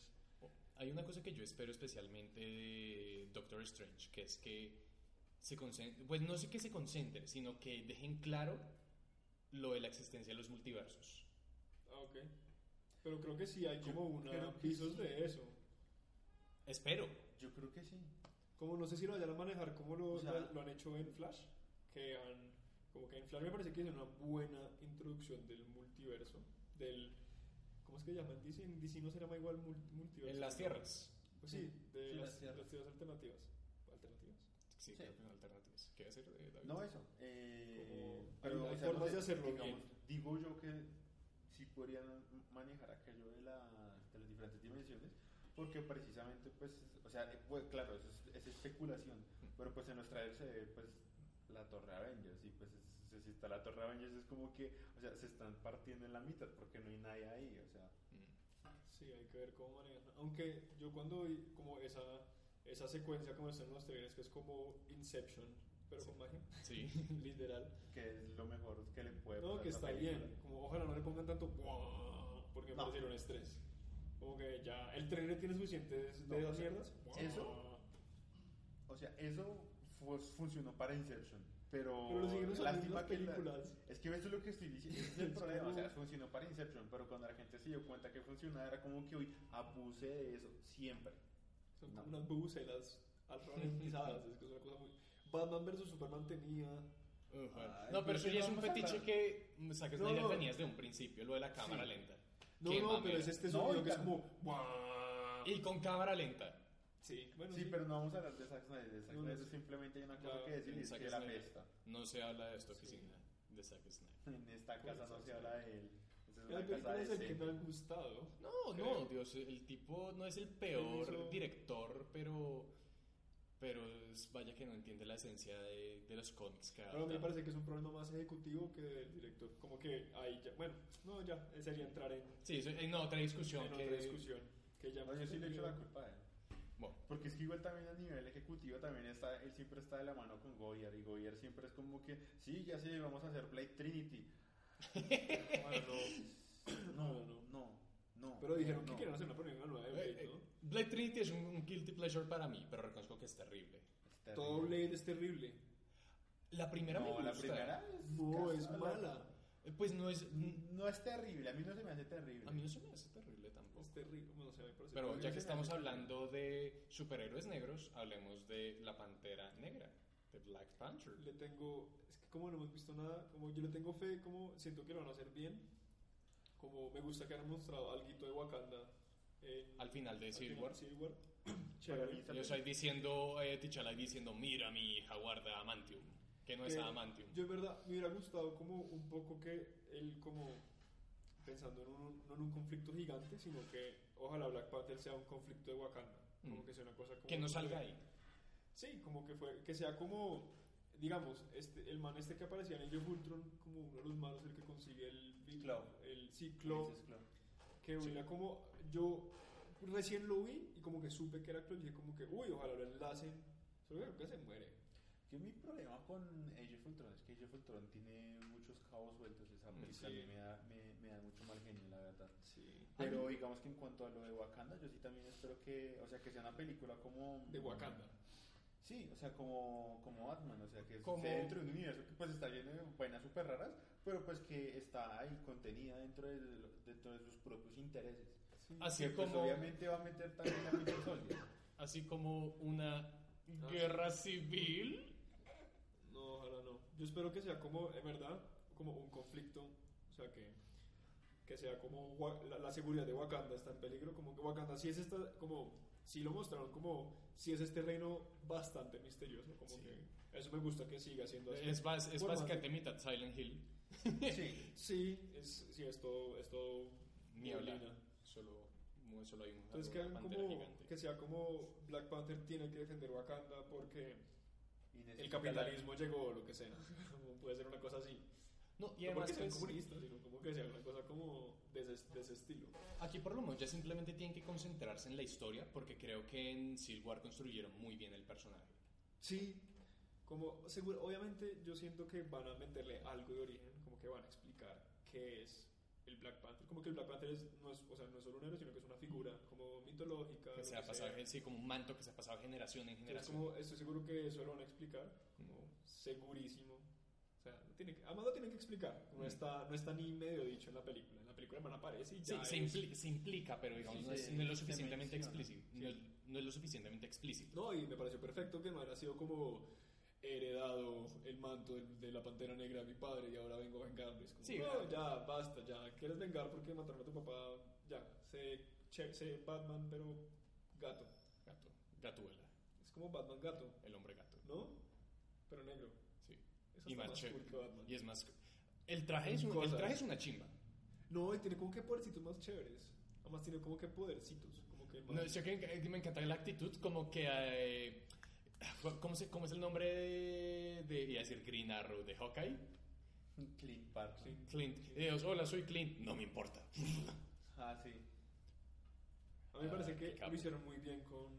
Hay una cosa que yo espero especialmente de Doctor Strange, que es que se concentren, pues no sé que se concentren, sino que dejen claro lo de la existencia de los multiversos.
Ah, ok. Pero creo que sí hay como una pisos
sí.
de eso.
Espero.
Yo creo que sí.
Como no sé si lo vayan a manejar como lo,
O sea-
lo, lo han hecho en Flash, que han, como que en Flash me parece que es una buena introducción del multiverso, del, ¿cómo es que llaman? DC, DC no se llama igual mul- multiverso.
En las tierras.
Pues sí, de
Sí,
las,
las tierras.
las tierras alternativas. Alternativas.
Sí,
Sí.
alternativas. ¿Qué decir de David?
No, eso. Eh,
Como-
pero,
hay- hay
o sea,
formas
no sé,
de hacerlo
digamos,
bien.
Digo yo que sí podrían manejar aquello de, la, de las diferentes dimensiones, porque precisamente, pues, o sea, eh, pues, claro, eso es, es especulación, pero pues en los trailers se ve, pues, la Torre Avengers, y pues, es- si está la Torre Avengers es como que, o sea, se están partiendo en la mitad, porque no hay nadie ahí, o sea.
Sí, hay que ver cómo manejan. Aunque yo cuando vi como esa, esa secuencia como están en los trailers, que es como Inception, pero con magia,
Sí.
literal.
que es lo mejor que le puede
No,
pasar
que está
película.
bien. Como ojalá no le pongan tanto porque me
No.
parecieron estrés. Como que ya el trailer tiene suficientes
No,
de
o
esas
sea,
mierdas.
eso-. O sea, eso fue- funcionó para Inception, pero,
Pero lo
lástima
las
que la-
películas.
es que eso es lo que estoy diciendo, ese es el problema, o sea, funcionó para Inception, pero cuando la gente se dio cuenta que funcionaba era como que hoy abuse de eso siempre.
Son
No.
unas bubucelas alfabetizadas. es que es una cosa muy. Batman vs Superman tenía.
Ufa.
Ay,
no, pero eso ya es un fetiche que Zack
No,
Snyder
no.
tenía desde un principio, lo de la cámara
Sí.
lenta.
No,
Qué
no,
mamera.
pero es este
No,
sonido
y
que es como. "Buah".
Y con cámara lenta.
Sí, bueno,
Sí, pero no vamos a hablar de Zack Snyder, de Zack
No, no
Snyder
sé.
simplemente hay una cosa que decir y es
Zack
que la
Snyder.
pesta.
No se habla de esta oficina de Zack Snyder.
En esta casa no se habla de él. Esa es
Hay
una casa
películas
de
del que me han gustado.
No,
Creo.
no, Dios, el tipo no es el peor
hizo-
director, pero pero es- vaya que no entiende la esencia de, de los cómics que
Pero a mí me parece que es un problema más ejecutivo que del director. Como que ahí ya. Bueno, no, ya. Sería entrar en,
Sí, eso- en otra discusión
en
que
otra discusión. Que ya
No, yo sí le echo la culpa a él.
Bueno,
Porque es que igual también a nivel ejecutivo también está, él siempre está de la mano con Goyer y Goyer siempre es como que, sí, ya sé, vamos a hacer Blade Trinity. Bueno, no, no, no, no.
Pero dijeron que
no.
quieren hacer una película nueva de Blade,
eh,
¿no?
eh, Blade Trinity es un, un guilty pleasure para mí, pero reconozco que es terrible.
Es terrible.
Todo Blade es terrible.
La primera me
No, la
gusta.
primera es
No, es mala.
Eh, Pues no es...
No es terrible, a mí no se me hace terrible.
A mí no se me hace terrible tampoco.
Es terrible. No me parece.
Pero ya que
me
estamos hablando de superhéroes negros, hablemos de la Pantera Negra, de Black Panther.
Le tengo. Es que como no hemos visto nada, como yo le tengo fe, como siento que lo van a hacer bien. Como me gusta que han mostrado algo de Wakanda. en-
Al final de Civil War.
de Civil War. Chévere.
Yo estoy diciendo, eh, T'Challa diciendo, mira mi hija guarda Amantium, que no es
Que
Adamantium.
Yo, en verdad, me hubiera gustado como un poco que él, como pensando en un, no en un conflicto gigante, sino que ojalá Black Panther sea un conflicto de Wakanda. Como
Mm.
que sea una cosa como.
Que no salga ahí.
Sí, como que fue, que sea como, digamos, este, el man este que aparecía en Age of Ultron, como uno de los malos, el que consigue el
Claw.
el ciclo, que hubiera como, yo recién lo vi y como que supe que era y dije como que, uy, ojalá lo enlacen, solo creo que se muere.
Que mi problema con Age of Ultron es que Age of Ultron tiene muchos cabos sueltos. Esa
Mm,
película
sí.
me da, me, me da mucho mal genio, la verdad.
Sí.
Pero digamos que en cuanto a lo de Wakanda, yo sí también espero que, o sea, que sea una película como...
De Wakanda.
Sí, o sea, como, como Batman, o sea, que
Como-
esté dentro de un universo que pues está lleno de vainas súper raras, pero pues que está ahí contenida dentro de, dentro de sus propios intereses.
Así
que pues
como,
obviamente va a meter también a Winter Soldier.
así como una guerra civil.
No, ojalá no. Yo espero que sea como, en verdad, como un conflicto, o sea, que, que sea como la, la seguridad de Wakanda está en peligro, como que Wakanda sí es esta, como, sí lo mostraron como, sí es este reino bastante misterioso, como
Sí.
que eso me gusta que siga siendo así.
Es, bas- es
Por más
básicamente
de-
mitad Silent Hill.
Sí,
Sí, es, sí, es todo, es todo
Ni hablar.
neblina.
Solo, solo hay un,
Entonces que, como,
gigante.
que sea como Black Panther tiene que defender Wakanda porque el capitalismo llegó o lo que sea. Puede ser una cosa así.
No, y
no
además
porque sean comunistas, sino como que sea una cosa como de ese, de ese estilo.
aquí por lo menos ya simplemente tienen que concentrarse en la historia porque creo que en Civil War construyeron muy bien el personaje.
Sí, como seguro, obviamente yo siento que van a meterle algo de origen, como que van a explicar qué es el Black Panther, como que el Black Panther es, no, es, o sea, no es solo un héroe, sino que es una figura como mitológica.
Que se ha pasado, sí, como un manto que se ha pasado generación en
Entonces,
generación.
como, estoy seguro que eso lo van a explicar, como segurísimo. Sea, no tiene que, además lo tienen que explicar, no,
Mm.
está, no está ni medio dicho en la película. En la película el man aparece y
Sí,
ya
se,
es-
impli- se implica, pero digamos,
Sí,
no, es,
se-
no es lo
se
suficientemente explícito. No, no es lo suficientemente explícito.
No, y me pareció perfecto que no haya sido como heredado el manto de, de la pantera negra a mi padre y ahora vengo a vengarme. Es como,
Sí,
no, ya, basta, ya. ¿Quieres vengar porque mataron a tu papá? Ya, sé, che- sé Batman, pero gato.
Gato, gatuela,
Es como Batman gato,
el hombre gato.
¿no? Pero negro.
Y más
más
chévere.
cool que Batman.
Y es más. El traje es, un- el traje es una chimba.
No, y tiene como que podercitos más chéveres. Además tiene como que podercitos. Como que
No, yo creo que me encanta la actitud, como que. eh, ¿cómo, se- cómo es el nombre de, de. iba a decir Green Arrow, de Hawkeye?
Clint Barton.
Clint. Y Dios, hola, soy Clint. No me importa.
Ah, sí.
A mí me parece
Ah,
que
qué capo.
lo hicieron muy bien con,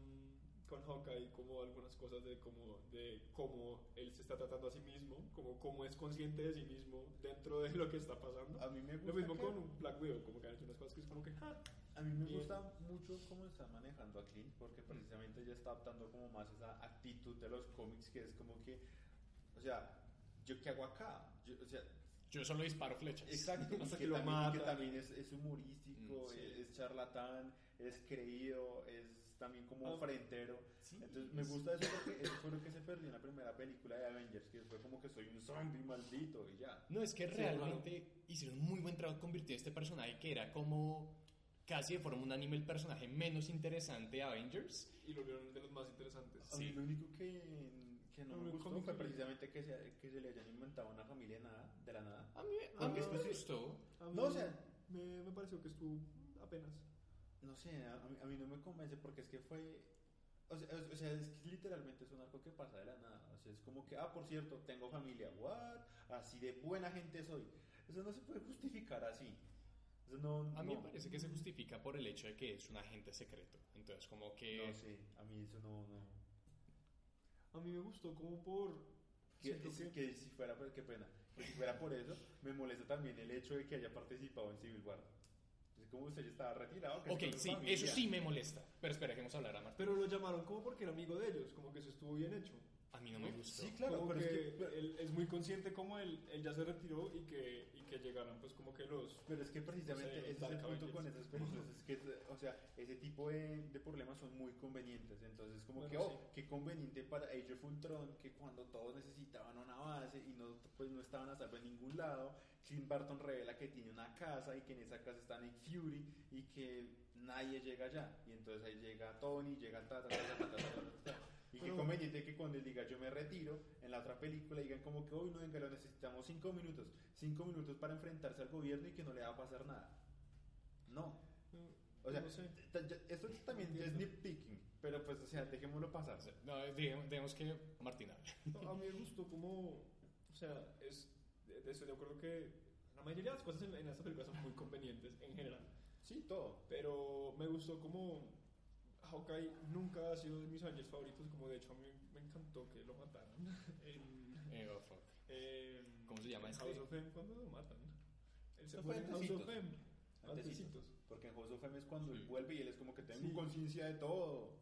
con Hawkeye, como algunas cosas de cómo, de cómo él se está tratando a sí mismo, como cómo es consciente de sí mismo dentro de lo que está pasando.
A mí me gusta
Lo mismo
que-
con Black Widow, como que han hecho unas cosas que es como que, "Ah,
A mí me
Bien.
gusta mucho cómo están manejando a Clint, porque precisamente ella está adaptando como más esa actitud de los cómics, que es como que, o sea, ¿yo qué hago acá? Yo- o sea,
Yo solo disparo flechas.
exacto,
Hasta
que,
que lo
también, y que también es, es humorístico,
Mm, sí.
es, es charlatán, es creído, es también como
Ah,
frentero.
sí,
Entonces me gusta eso porque eso fue lo que se perdió en la primera película de Avengers, que fue como que soy un zombie maldito y ya.
No, es que
Sí,
realmente hicieron un muy buen trabajo convirtiendo este personaje que era como casi de forma unánime el personaje menos interesante de Avengers.
y lo vieron de los más interesantes.
Mí
Sí.
lo único que, que no
No,
me gustó fue precisamente que se, que se le hayan inventado una familia de, nada, de la nada.
A mí, a mí me
que-
gustó.
A mí
No, o sea-
me, me pareció que estuvo apenas.
No sé, a, mí, a mí no me convence porque es que fue... O sea, o sea, es que literalmente es un arco que pasa de la nada. O sea, es como que, ah, por cierto, tengo familia. ¿What? Así de buena gente soy. Eso no se puede justificar así. No,
A mí
no,
me parece que se justifica por el hecho de que es un agente secreto. Entonces, como que...
No sé, a mí eso no... no.
A mí me gustó como por...
Que,
que-
que si fuera, por- qué pena, que si fuera por eso, me molesta también el hecho de que haya participado en Civil War. Como usted ya estaba retirado. que
Ok, sí,
familia.
eso sí me molesta. Pero espera, dejemos hablar a Marta.
Pero lo llamaron como porque era amigo de ellos, como que eso estuvo bien hecho.
A mí no me gustó.
Sí, claro,
como
pero
que,
es que... pero-
él es muy consciente como él, él ya se retiró y que, y que llegaran pues como que los...
Pero es que precisamente
Sí,
ese es el punto con esas películas, es que, o sea, ese tipo de, de problemas son muy convenientes, entonces como
Bueno,
que, oh,
sí.
qué conveniente para Age of Ultron, que cuando todos necesitaban una base y no, pues no estaban a salvo en ningún lado, Clint Barton revela que tiene una casa y que en esa casa está Nick Fury y que nadie llega allá, y entonces ahí llega Tony, llega ta, ta, ta, ta, ta, ta, ta, ta. Y qué
Pero-
conveniente que cuando él diga yo me retiro, en la otra película digan como que hoy no venga, lo necesitamos cinco minutos, cinco minutos para enfrentarse al gobierno y que no le va a pasar nada. No. O sea,
no sé.
esto también es nitpicking, pero pues, o sea, dejémoslo pasar.
No, digamos, que Martina.
No, a mí me gustó como, o sea, es, estoy de acuerdo que la mayoría de las cosas en, en esta película son muy convenientes en general,
Sí, todo.
pero me gustó como Hawkeye nunca ha sido de mis Avengers favoritos, como de hecho a mí me encantó que lo mataran en,
Eh, oh, fuck.
en-
¿Cómo se llama
en
este?
House of M cuando lo matan. Él se fue en House of. M,
Antecitos. Porque en House of M es cuando
Sí.
él vuelve y él es como que tengo
Sí.
conciencia de todo.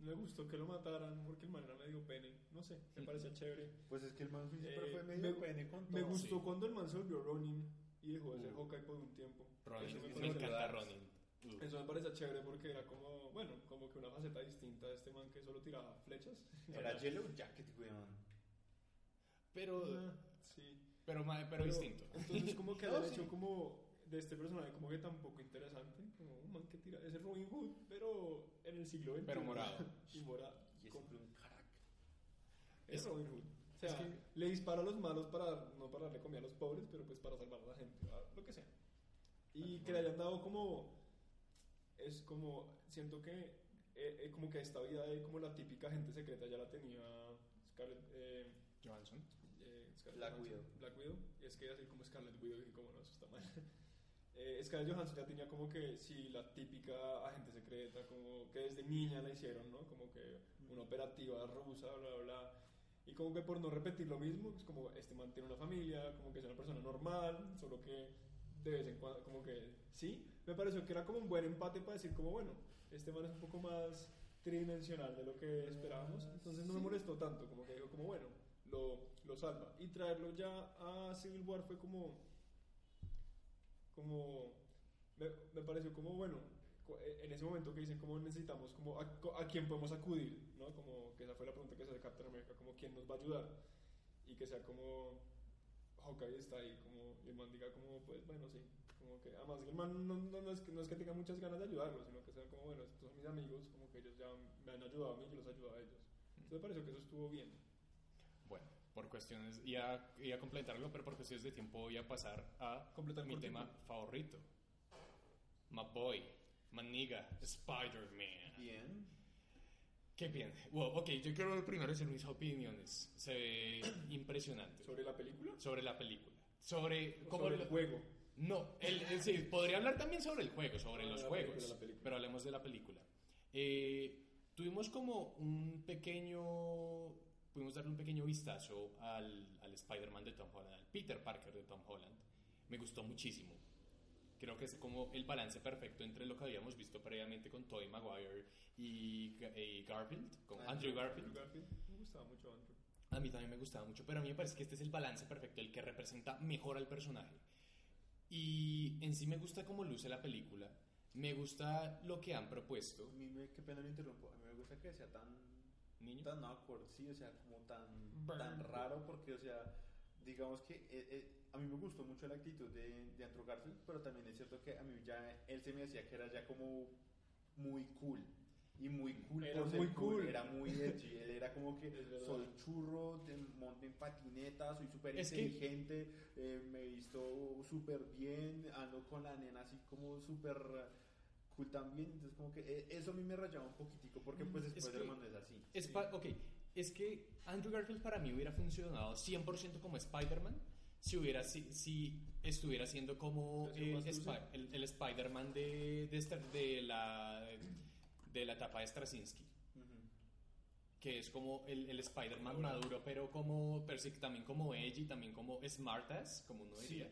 Me gustó que lo mataran porque el man era medio pene, no sé, me parecía chévere.
Pues es que el man siempre
Eh,
fue medio
me-
pene con todo.
Me gustó
sí.
cuando el man se volvió Ronin y dejó de ser
Uh.
Hawkeye por un tiempo.
Ronin,
me
me, encanta. Ronin. Uh.
Eso me parece chévere porque era como, bueno, como que una faceta distinta de este man que solo tiraba flechas.
Era Yellow Jacket, weón.
Pero,
Ah, sí.
pero, ma- pero distinto.
Entonces como que
No,
el
sí.
hecho como de este personaje como que tampoco interesante, como un man que tira, es el Robin Hood, pero en el siglo XXI.
Pero morado.
y morado.
Y es un carac.
es
Es-
Robin Hood. O sea,
es que-
le dispara a los malos para, no para darle comida a los pobres, pero pues para salvar a la gente, a lo que sea. Y que le hayan dado como, es como, siento que, eh, eh, como que esta vida de como la típica gente secreta ya la tenía Scarlett, eh,
Johansson.
eh, Scarlett
Black
Johansson.
Widow.
Black Widow, es que así como Scarlett Widow, y como no, eso está mal. Eh, Scarlett Johansson ya tenía como que, sí, la típica agente secreta, como que desde niña la hicieron, ¿no? Como que una operativa rusa, bla, bla, bla. Y como que por no repetir lo mismo, es como este man tiene una familia, como que es una persona normal, solo que de vez en cuando, como que, sí, me pareció que era como un buen empate para decir como, bueno, este man es un poco más tridimensional de lo que esperábamos, entonces no me molestó tanto, como que dijo como, bueno, lo, lo salva. Y traerlo ya a Civil War fue como, como, me, me pareció como, bueno, eh, en ese momento que dicen como necesitamos, como a, a quién podemos acudir, ¿no? Como que esa fue la pregunta que se hace Captain America, como quién nos va a ayudar. Y que sea como, Hawkeye está ahí, como, y el man diga como, pues bueno, sí. Como que, además el man no, no, no es que, no es que tenga muchas ganas de ayudarlo, sino que sea como, bueno, estos son mis amigos, como que ellos ya me han ayudado a mí, yo los ayudo a ellos. Entonces me pareció que eso estuvo bien.
Bueno, por cuestiones, iba, iba a completarlo, pero por cuestiones de tiempo voy a pasar a
Completar
mi tema favorito. My boy, my nigga, Spider-Man.
Bien.
Qué bien. Wow, ok, yo quiero primero decir mis opiniones. Se ve impresionante.
¿Sobre la película?
Sobre la película. Sobre
¿O
cómo
sobre el juego.
No, el, el- sí, podría hablar también sobre el juego, sobre
Ah,
los juegos,
película, la película.
pero hablemos de la película. Eh, tuvimos como un pequeño, pudimos darle un pequeño vistazo al, al Spider-Man de Tom Holland, al Peter Parker de Tom Holland. Me gustó muchísimo. Creo que es como el balance perfecto entre lo que habíamos visto previamente con Tobey Maguire y, Ga- y Garfield, con Andrew Garfield.
Me gustaba mucho Andrew.
A mí también me gustaba mucho, pero a mí me parece que este es el balance perfecto, el que representa mejor al personaje. Y en sí me gusta cómo luce la película, me gusta lo que han propuesto.
A mí me, qué pena lo interrumpo. A mí me gusta que sea tan
Niño.
tan awkward, sí, o sea, como tan,
Burn.
tan raro, porque, o sea, digamos que eh, eh, a mí me gustó mucho la actitud de, de Andrew Garfield, pero también es cierto que a mí ya, él se me decía que era ya como muy cool. Y muy cool
Era
por
muy cool.
Era muy edgy. Él era como que
Es
soy churro, te monto en patineta, soy súper
Es que-
inteligente, eh, me he visto súper bien, ando con la nena así como súper cool también. Entonces, como que eh, eso a mí me rayaba un poquitico, porque pues
Mm, es
después
que-
hermano es así.
Es pa- ok, es que Andrew Garfield para mí hubiera funcionado 100% como Spider-Man si hubiera si, si estuviera siendo como
¿Eso
el, el, Spider-Man de, de, esta- de la de la etapa de Straczynski. Que es como el, el Spider-Man maduro pero como pero sí, también como edgy también como smartass como uno diría.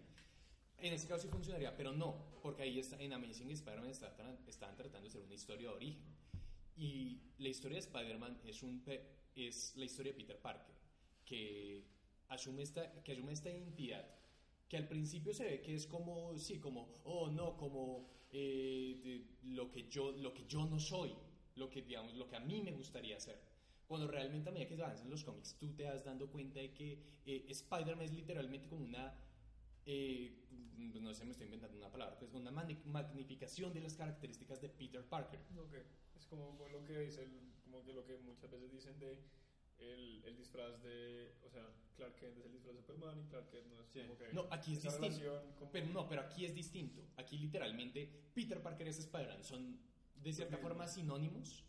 En ese caso sí funcionaría pero no porque ahí está, en Amazing Spider-Man estaban tratando de hacer una historia de origen. Y la historia de Spider-Man es, un es la historia de Peter Parker, que asume, esta, que asume esta identidad, que al principio se ve que es como, sí, como, oh no, como eh, de- lo, que yo, lo que yo no soy, lo que, digamos, lo que a mí me gustaría ser. Cuando realmente a medida que se avanzan los cómics, tú te das dando cuenta de que eh, Spider-Man es literalmente como una eh, no sé, me estoy inventando una palabra, pues una magnificación de las características de Peter Parker.
Ok, es como lo que dicen, como que lo que muchas veces dicen de el, el disfraz de, o sea, Clark Kent es el disfraz de Superman y Clark Kent no es
Sí.
como que
No, aquí es distinto.
como-
Pero no, pero aquí es distinto. Aquí literalmente Peter Parker es Spider-Man. Son de cierta forma sinónimos,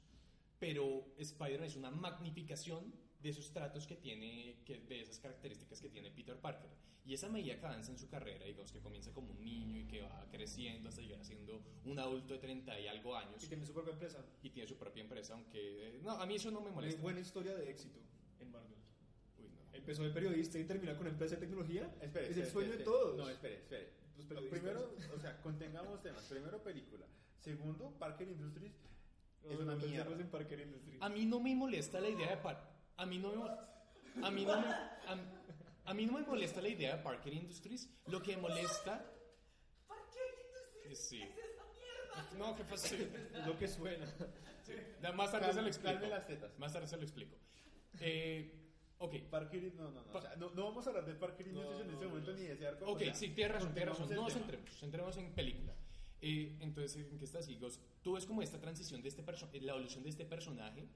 pero Spider-Man es una magnificación de esos tratos que tiene, que, de esas características que tiene Peter Parker. Y esa medida que avanza en su carrera, digamos que comienza como un niño y que va creciendo hasta llegar siendo un adulto de 30 y algo años
y tiene su propia empresa.
y tiene su propia empresa, aunque... eh, No, a mí eso no me
Una
molesta.
buena historia de éxito en Marvel.
Uy, no.
Empezó de periodista y termina con empresa de tecnología.
Espere,
es
espere,
el sueño
espere,
de todos.
No, espere, espere.
Los periodistas.
Primero, o sea, contengamos temas. Primero, película. Segundo, Parker Industries
No,
es una mierda.
en Parker Industries.
A mí no me molesta la idea de Par a mí no me a mí no me a, a mí no me molesta la idea de Parker Industries, lo que me molesta Sí. No, qué fácil.
Es lo que suena.
Más tarde se lo explico.
las tetas.
Más tarde se lo explico. Eh, ok.
Parker, no, no, no.
Pa-
o sea, no, no vamos a hablar de Parker Industries en
no,
este
no,
momento
no.
ni de ese arco.
Ok,
o sea,
sí, tienes razón, tienes razón. No nos centremos, centremos en película. Eh, entonces, ¿en qué estás? Digo, tú ves como esta transición de este personaje, la evolución de este personaje,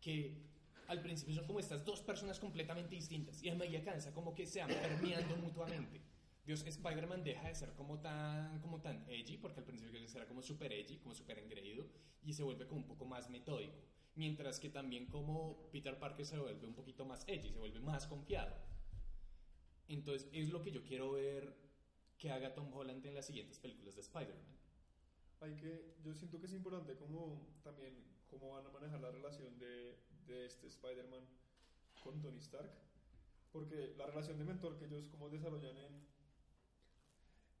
que al principio son como estas dos personas completamente distintas, y a medida que como que se van permeando mutuamente. Dios, Spider-Man deja de ser como tan, como tan edgy, porque al principio era como super edgy, como super engreído, y se vuelve como un poco más metódico. Mientras que también como Peter Parker se vuelve un poquito más edgy, se vuelve más confiado. Entonces, es lo que yo quiero ver que haga Tom Holland en las siguientes películas de Spider-Man.
Hay que, yo siento que es importante como también cómo van a manejar la relación de, de este Spider-Man con Tony Stark. Porque la relación de mentor que ellos como desarrollan en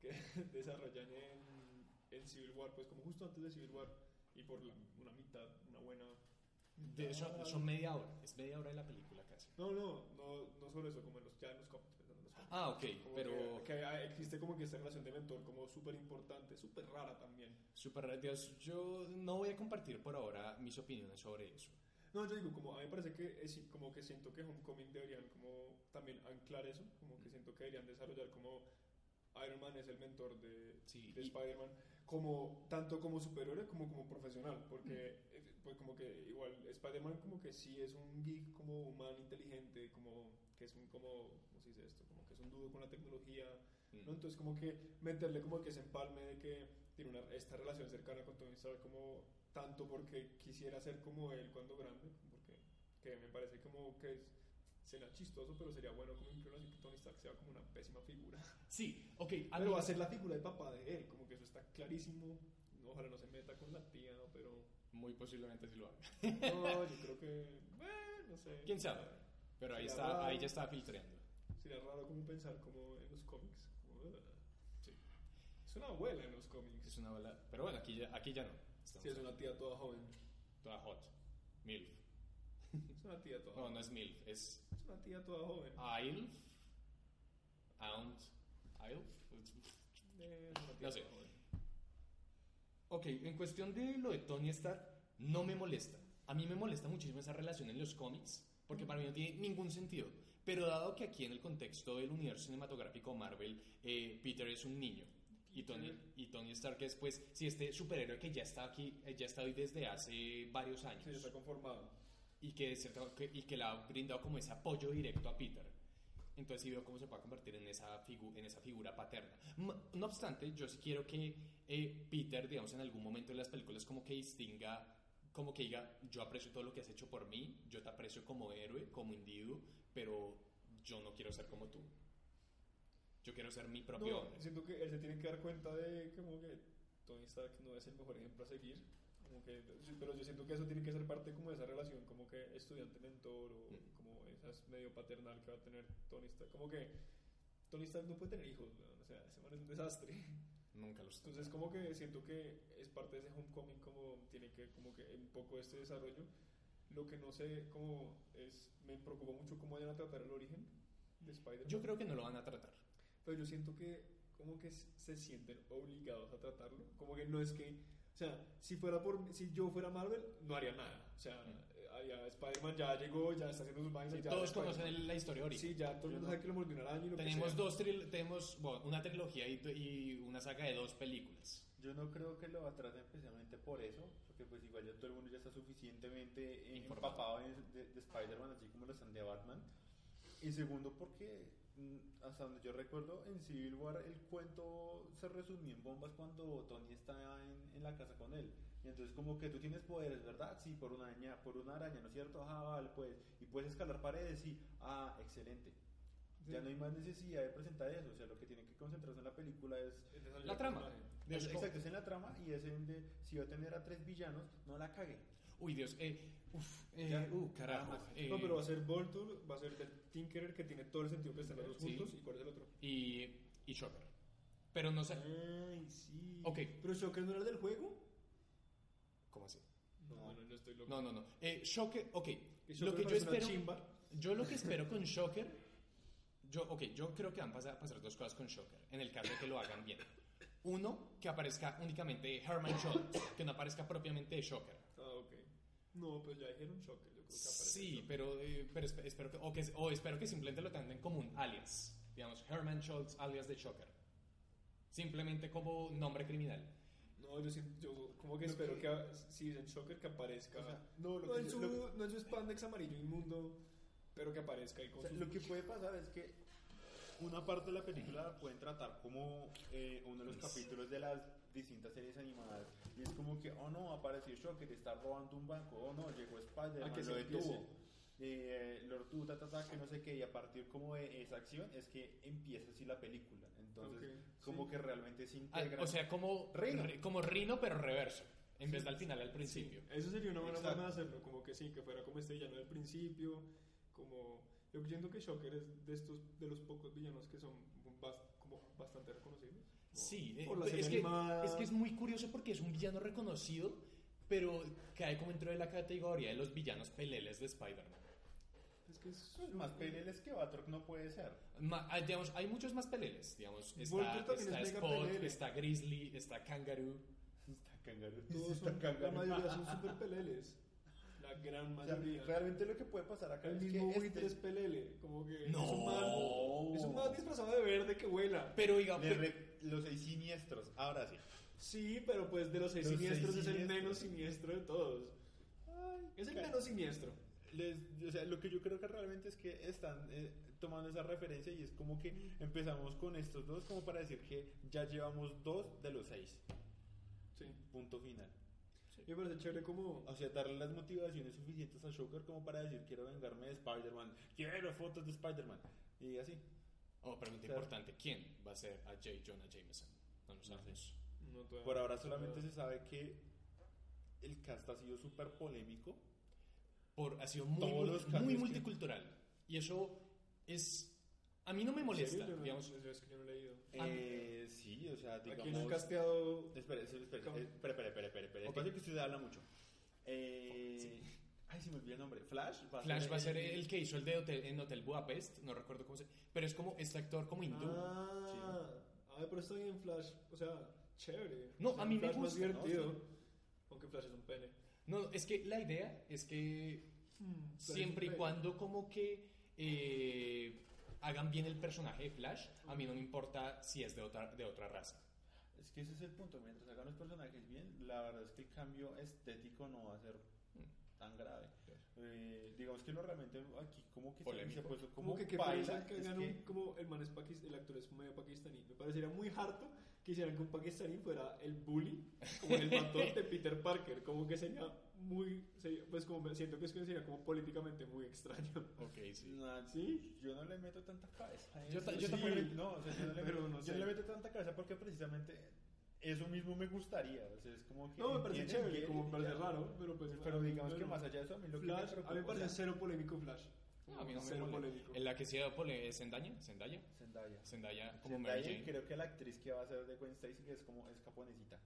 que desarrollan en, en Civil War, pues como justo antes de Civil War y por la- una mitad, una buena
De eso, son media hora, es media hora de la película casi.
No, no, no, no solo eso, como en los, ya en los cómics. en los cómics.
Ah, ok,
Como
pero
que, que existe como que esta relación de mentor como súper importante, súper rara también.
super Dios, yo no voy a compartir por ahora mis opiniones sobre eso.
No, yo digo, como a mí me parece que es, como que siento que Homecoming deberían como también anclar eso, como que siento que deberían desarrollar como Iron Man es el mentor de,
Sí,
de Spider-Man, como, tanto como superhéroe como como profesional, porque eh, pues como que igual Spider-Man como que sí es un geek como humano inteligente, como que es un como, ¿cómo se dice esto? Como que es un dudo con la tecnología,
Mm.
¿no? Entonces como que meterle como que ese empalme de que tiene una, esta relación cercana con Tony Stark como tanto porque quisiera ser como él cuando grande, porque que me parece como que es, será chistoso, pero sería bueno como incluirlo así que Tony Stark sea como una pésima figura.
Sí, ok, a
Pero
mí-
va a ser la figura de papá de él, como que eso está clarísimo. Ojalá no se meta con la tía, pero...
muy posiblemente sí lo haga.
No, yo creo que... Bueno, no sé.
¿Quién sabe? Pero ahí, está,
raro.
ahí ya está filtrando.
Sería raro como pensar como en los cómics.
Sí,
Es una abuela en los cómics.
es una bala. Pero bueno, aquí ya, aquí ya no. Estamos
Sí, es una tía toda joven.
toda hot. MILF.
Es una tía toda
No,
joven.
no es MILF, es
Es una tía toda joven.
ILF. Aunt. ILF.
Eh, es una tía
No sé.
toda joven.
Ok, en cuestión de lo de Tony Stark, no me molesta. A mí me molesta muchísimo esa relación en los cómics, porque para mí no tiene ningún sentido. Pero dado que aquí en el contexto del universo cinematográfico Marvel, eh, Peter es un niño. Y Tony, y Tony Stark es, pues, si este superhéroe que ya está aquí, eh, ya está hoy desde hace varios años
Sí, está conformado.
y que, y que le ha brindado como ese apoyo directo a Peter. Entonces sí veo cómo se puede convertir en esa, figu- en esa figura paterna. No obstante, yo sí quiero que eh, Peter, digamos, en algún momento de las películas como que distinga, como que diga, yo aprecio todo lo que has hecho por mí, yo te aprecio como héroe, como individuo, pero yo no quiero ser como tú. Yo quiero ser mi propio
No,
hombre.
siento que él se tiene que dar cuenta de que como que Tony Stark no es el mejor ejemplo a seguir. Como que, pero yo siento que eso tiene que ser parte como de esa relación, como que estudiante-mentor o
Mm.
como esas medio paternal que va a tener Tony Stark. Como que Tony Stark no puede tener hijos, weón, o sea, ese man es un desastre.
Nunca los
Entonces como que siento que es parte de ese homecoming como tiene que como que un poco este desarrollo. Lo que no sé como es me preocupa mucho cómo vayan a tratar el origen de Spider-Man.
Yo creo que no lo van a tratar.
Pero yo siento que como que se sienten obligados a tratarlo. Como que no es que, o sea, si fuera por si yo fuera Marvel no haría nada. O sea, haría- Spider-Man ya llegó, ya está haciendo sus vainas. ya
Todos conocen la historia ahorita.
Sí, ya todo el mundo sabe que lo mordió una araña y lo que
Tenemos
sea.
dos tenemos bueno, una trilogía y, y una saga de dos películas.
Yo no creo que lo atrasen precisamente por eso, porque pues igual ya todo el mundo ya está suficientemente
Informado.
empapado de, de- de Spider-Man, así como lo están de Batman. Y segundo porque, mm, hasta donde yo recuerdo, en Civil War el cuento se resumía en bombas cuando Tony está en, en la casa con él. Y entonces como que tú tienes poderes, ¿verdad? Sí, por una araña, por una araña, ¿no es cierto? Ah, vale, pues. Y puedes escalar paredes, sí. Ah, excelente.
Sí.
Ya no hay más necesidad de presentar eso, o sea, lo que tiene que concentrarse en la película es
La trama.
exacto, es en la trama y es en de si va a tener a tres villanos, no la cague.
Uy, Dios. Eh, uf, eh, uh, carajo. Eh,
No, pero va a ser Voltur, va a ser del Tinkerer que tiene todo el sentido que estén los dos
Sí.
juntos. ¿Y cuál es el otro?
y, y Shocker. Pero no sé.
Ay, sí.
Ok.
¿Pero Shocker no era el del juego?
¿Cómo así?
No, bueno, yo estoy loco.
No, no, no. Eh, Shocker, ok.
Que
Lo
Shocker
que yo espero.
chimba.
Yo lo que espero con Shocker. Yo, ok, yo creo que van a pasar, pasar dos cosas con Shocker. En el caso de que lo hagan bien. Uno, que aparezca únicamente Herman Schultz, que no aparezca propiamente Shocker.
No, pues ya dijeron Shocker. Yo creo que aparece
Sí,
Shocker.
pero, eh, pero espe- espero que o, que, o espero que simplemente lo tengan como un alias. Digamos, Herman Schultz, alias de Shocker. Simplemente como nombre criminal.
No, yo, siento- yo como que
Lo
espero
que-
que, a- si dicen Shocker que aparezca.
O sea, no, lo
no,
que
en
yo-
su,
lo
no en su spandex amarillo inmundo, pero que aparezca ahí con
O sea,
sus-
lo que puede pasar es que una parte de la película pueden tratar como eh, uno de los capítulos de las distintas series animadas y es como que, oh no, apareció Shocker, está robando un banco, oh no, llegó Spider-Man, lo detuvo. Eh, lo detuvo, ta, ta, ta, que no sé qué, y a partir como de esa acción es que empieza así la película. Entonces,
Ok,
como
sí.
que realmente se
Ah,
integra.
o sea, como
Rhino.
Ri- como Rino, pero reverso. En vez de al final, al principio.
Eso sería una buena
Exacto.
forma de hacerlo, como que sí, que fuera como este villano del principio, como... Yo siento que Shocker es de estos, de los pocos villanos que son bas- como bastante reconocibles.
Sí, eh,
por la
es, que, es que es muy curioso porque es un villano reconocido, pero cae como dentro de la categoría de los villanos peleles de Spider-Man.
Es que es...
Pues más peleles que Batroc no puede ser.
Ma- ah, digamos, hay muchos más peleles. Digamos, está, está
es
Spot,
pelele.
está Grizzly, está Kangaroo.
Está cangaro.
Todos
está
son, la
cangaro.
mayoría son super peleles. La gran
O sea,
mayoría.
realmente lo que puede pasar acá
El
es
mismo
que
buitre es
este,
pelele, como que
No.
es un man, es un man disfrazado de verde que vuela.
Pero digamos,
le re- los seis siniestros, ahora sí.
Sí, pero pues de los seis
Los
siniestros
seis
es el menos siniestro de todos. es el menos siniestro.
Les, o sea, lo que yo creo que realmente es que están eh, tomando esa referencia y es como que empezamos con estos dos como para decir que ya llevamos dos de los seis.
Sí.
Punto final.
Me parece chévere como...
O sea, darle las motivaciones suficientes a Joker como para decir quiero vengarme de Spider-Man, quiero fotos de Spider-Man. Y así.
oh, pregunta
Claro.
importante: ¿quién va a ser a J. Jonah Jameson? No lo sabemos.
no, todavía
Por
no
ahora solamente se sabe que el cast ha sido súper polémico.
Por, ha sido muy, muy, muy
cambios que-
multicultural. Y eso es. A mí no me
¿En
molesta.
Yo no-
digamos,
yo es que yo no he leído.
Ah.
Eh, sí, o sea, digamos...
Aquí no han casteado...
Espera, espera, espera,
¿Cómo?
eh, espera, espera, espera, espera, espera.
Ok.
Espacio que usted habla mucho. Eh, Ay, se me olvidó el nombre. Flash va
Flash va a ser el que hizo el de hotel, en Hotel Budapest, no recuerdo cómo se. Pero es como este actor como hindú.
Ah, ah, pero está bien Flash. O sea, chévere.
No,
O sea,
a mí me
Flash más
gusta, ¿no?
divertido. Aunque Flash es un pene.
No, es que la idea es que
Flash es
siempre y cuando como que eh, hagan bien el personaje de Flash, a mí no me importa si es de otra, de otra raza.
Es que ese es el punto. Mientras hagan los personajes bien, la verdad es que el cambio estético no va a ser tan grave. Eh, digamos que lo realmente aquí como que se-
Polémico.
se ha puesto
Como
como
que qué
baila,
que
que-
un- como el man es paquis- el actor es medio pakistaní. Me parecería muy harto que hicieran que un pakistaní fuera el bully, como el matón de Peter Parker. Como que sería muy, pues como me siento que es que sería como políticamente muy extraño.
Ok, sí.
No,
¿Sí?
Yo no le meto tanta cabeza. a
Yo ta- yo
Sí,
tampoco le-
No, o sea, yo no le,
Pero
meto,
no
yo
sé.
le meto tanta cabeza porque precisamente eso mismo me gustaría. O sea, es como que
No, me parece chévere, como me parece
ya.
raro, pero pues...
Pero digamos que más allá de eso, a mí lo que
Flash,
me preocupa...
a mí me parece
o sea,
cero polémico Flash.
No, a mí no me
Cero
molesta.
polémico.
En la que sea pole es Zendaya, Zendaya,
Zendaya.
Zendaya como Mary
Zendaya, y
Jane.
creo que la actriz que va a ser de Gwen Stacy que es como es japonesita.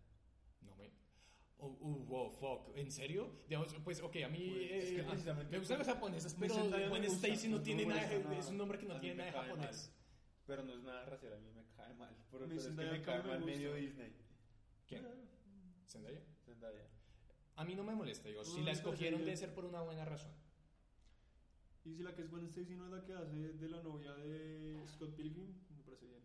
No me. Oh, uh, wow, fuck. ¿En serio? Digamos, pues, ok, a mí.
Pues, es que
eh,
precisamente-
me gustan las japonesas, pero Gwen Stacy no
no
tiene nada.
nada.
Es un nombre que no tiene nada de japonés.
mal. Pero no es nada racial, a mí me cae mal. Pero, pero es que me cae
me
mal medio Disney.
¿Quién? ¿Zendaya?
Zendaya.
A mí no me molesta, digo,
No,
si la escogieron debe ser por una buena razón.
Y si la que es Gwen Stacy no es la que hace de la novia de Scott Pilgrim, me parece bien.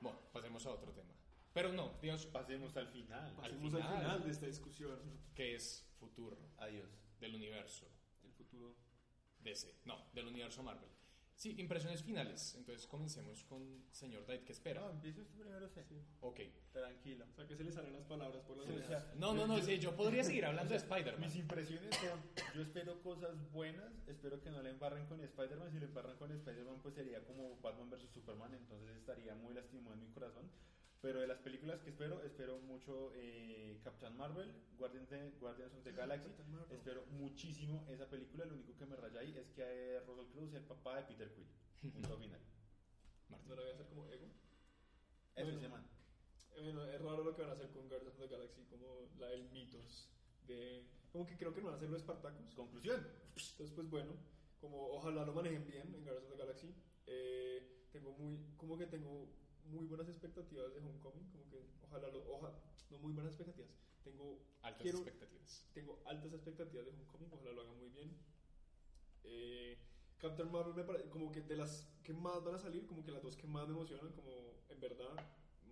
Bueno, pasemos a otro tema. Pero no, digamos,
Pasemos al final.
Pasemos al
final.
final de esta discusión.
que es futuro
Adiós.
del universo
El futuro.
DC. No, del universo Marvel. Sí, impresiones finales. Entonces comencemos con señor David, ¿qué
No,
espera?
empiezo primero, sí.
Ok.
Tranquilo.
O sea, que se le salen las palabras por las
Sí, o sea,
No, no, no, sí, yo podría seguir hablando de Spider-Man.
Mis impresiones son, yo espero cosas buenas, espero que no le embarren con Spider-Man, si le embarran con Spider-Man pues sería como Batman vs. Superman, entonces estaría muy lastimado en mi corazón. Pero de las películas que espero, espero mucho eh, Captain Marvel, Guardians, de, Guardians of the Galaxy, espero muchísimo esa película, lo único que me raya ahí es que eh, Russell es el papá de Peter Quill, punto final.
Martín.
¿No la voy a hacer como ego?
Eso
Bueno.
se llama.
Bueno, es raro lo que van a hacer con Guardians of the Galaxy, como la del mitos. De, como que creo que no van a hacer los Spartacus.
Conclusión.
Entonces, pues bueno, como ojalá lo manejen bien en Guardians of the Galaxy. Eh, tengo muy, como que tengo muy buenas expectativas de Homecoming, como que ojalá lo, ojalá, no muy buenas expectativas. Tengo,
Altas
quiero-
expectativas.
tengo altas expectativas de Homecoming, ojalá lo hagan muy bien. Eh, Captain Marvel me parece como que de las que más van a salir, como que las dos que más me emocionan, como en verdad,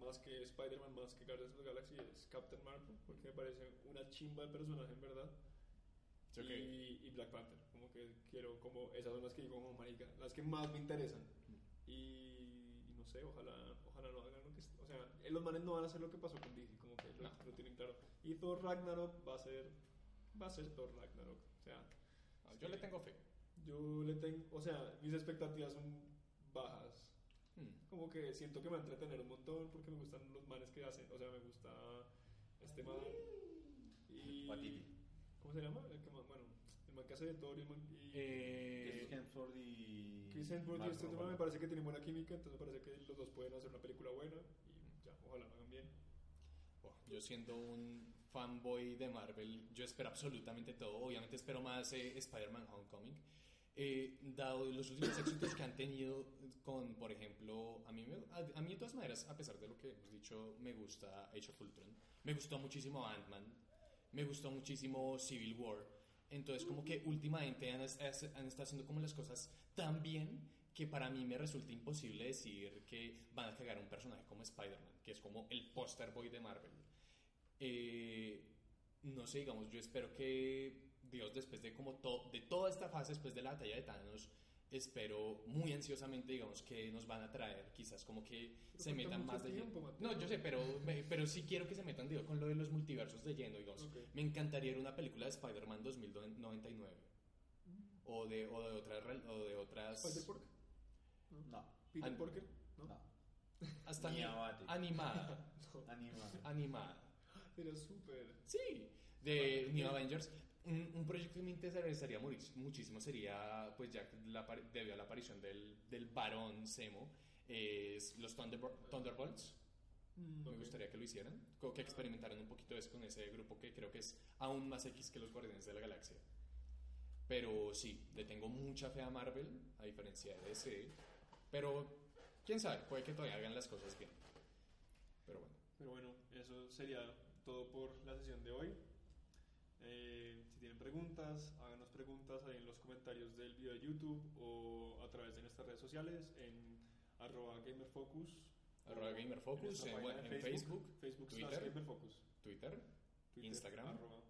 más que Spider-Man, más que Guardians of the Galaxy, es Captain Marvel, porque me parece una chimba de personaje en verdad.
Sí, ok.
Y, y Black Panther, como que quiero, como esas son las que digo, como marica, las que más me interesan. Y, y sé, ojalá, ojalá no hagan lo que. O sea, los manes no van a hacer lo que pasó con DC, como que
No.
lo tienen claro. Y Thor Ragnarok va a ser. Va a ser Thor Ragnarok. O sea,
Ah, Yo le tengo fe.
yo le tengo. O sea, mis expectativas son bajas.
Hmm.
Como que siento que me va a entretener un montón porque me gustan los manes que hacen. O sea, me gusta este man. Y.
Watiti.
¿Cómo se llama? El que bueno, el man que hace de Thor y. Y,
Eh,
Chris Hemsworth y...
Chris Hemsworth y este
Ruffalo.
me parece que tienen buena química, entonces me parece que los dos pueden hacer una película buena y ya, ojalá lo hagan bien.
Oh, yo siendo un fanboy de Marvel, yo espero absolutamente todo. Obviamente espero más eh, Spider-Man Homecoming. Eh, dado los últimos éxitos que han tenido con, por ejemplo, a mí, me- a, a mí de todas maneras, a pesar de lo que hemos dicho, me gusta Age of Ultron. Me gustó muchísimo Ant-Man. Me gustó muchísimo Civil War. Entonces, como que últimamente han, han estado haciendo como las cosas tan bien que para mí me resulta imposible decir que van a cagar a un personaje como Spider-Man, que es como el poster boy de Marvel. Eh, no sé, digamos, yo espero que Dios, después de como to- de toda esta fase, después de la batalla de Thanos, espero muy ansiosamente, digamos, que nos van a traer, quizás como que
Pero
se metan más de
tiempo,
lleno.
Mateo.
No, yo sé, pero, me- pero sí quiero que se metan digo, con lo de los multiversos de lleno, digamos.
Ok.
Me encantaría ver una película de Spider-Man 2099. O de, o de otras... rel- O de otras
¿Spider-Pork?
No,
¿Peter
An-
Porker? ¿No?
no.
hasta
Ni
animada.
No.
Animada.
animada.
Era súper.
Sí, de New Avengers. Un, un proyecto que me interesaría muchísimo sería, pues ya la, debido a la aparición del, del varón Semo, es los Thunderbol- Thunderbolts. Me
ok.
gustaría que lo hicieran, que experimentaran un poquito eso con ese grupo que creo que es aún más X que los Guardianes de la Galaxia. Pero sí, le tengo mucha fe a Marvel, a diferencia de DC. Pero, quién sabe, puede que todavía hagan las cosas bien. Pero bueno.
Pero bueno, eso sería todo por la sesión de hoy. Eh, tienen preguntas, háganos preguntas ahí en los comentarios del video de YouTube o a través de nuestras redes sociales en arroba gamerfocus.
Arroba GamerFocus, en- Facebook, Twitter.
gamerfocus.
Twitter,
Twitter,
Instagram.
arroba.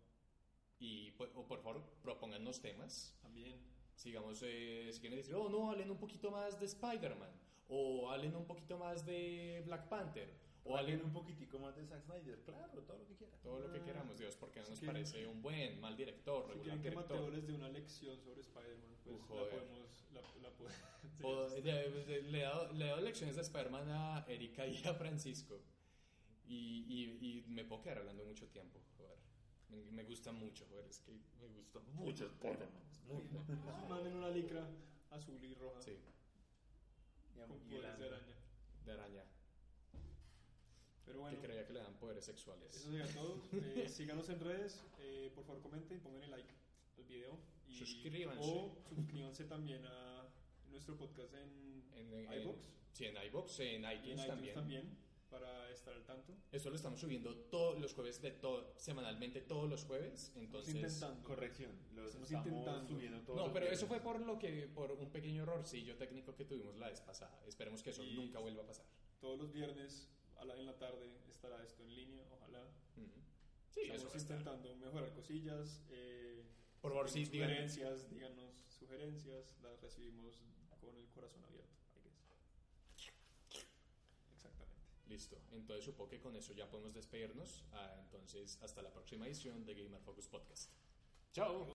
y por, o por favor, propóngannos temas.
También.
Sigamos, eh, si quieren decir, oh, no, hablen un poquito más de Spider-Man. O hablen un poquito más de Black Panther. O
alguien un poquitico más de Zack Snyder, claro, todo lo que quiera.
todo lo que queramos, Dios, porque no nos parece un buen, mal director,
Si
regular
que
director.
Mateo les dé una lección sobre Spider-Man, pues
Uh,
la podemos... La, la po- sí,
O,
sí.
de- de- le, he dado, le he dado lecciones de Spider-Man a Erika y a Francisco. Y, y, y me puedo quedar hablando mucho tiempo, joder. Me, me gusta mucho, joder, es que me gusta mucho Spider-Man. es muy bueno.
Manden una licra azul y roja
Sí,
Y,
con
y
de araña.
de araña.
Pero bueno,
que creía que le dan poderes sexuales.
eso sería todo. Eh, síganos en redes, eh, por favor comenten, pongan el like al video. Y,
Suscríbanse.
O suscríbanse también a nuestro podcast en,
En, en-
iVoox
Sí, en iVoox, en
y en
iTunes,
iTunes
también.
también. para estar al tanto.
Esto lo estamos subiendo todos los jueves, de todo, semanalmente todos los jueves.
Estamos
Entonces,
intentando.
Corrección, los
Estamos
estamos,
intentando.
subiendo todos
No,
los
pero eso fue por lo que por un pequeño errorcillo técnico que tuvimos la vez pasada. Esperemos que eso
Y-
nunca vuelva a pasar.
Todos los viernes a la- en la tarde estará esto en línea, ojalá.
Ujú. Sí, eso
Estamos intentando mejorar cosillas. eh,
Por favor, sí,
díganos sugerencias, díganos sugerencias, las recibimos con el corazón abierto. I guess. Exactamente.
Listo. Entonces supongo que con eso ya podemos despedirnos. Ah, entonces, hasta la próxima edición de Gamer Focus Podcast. Chao.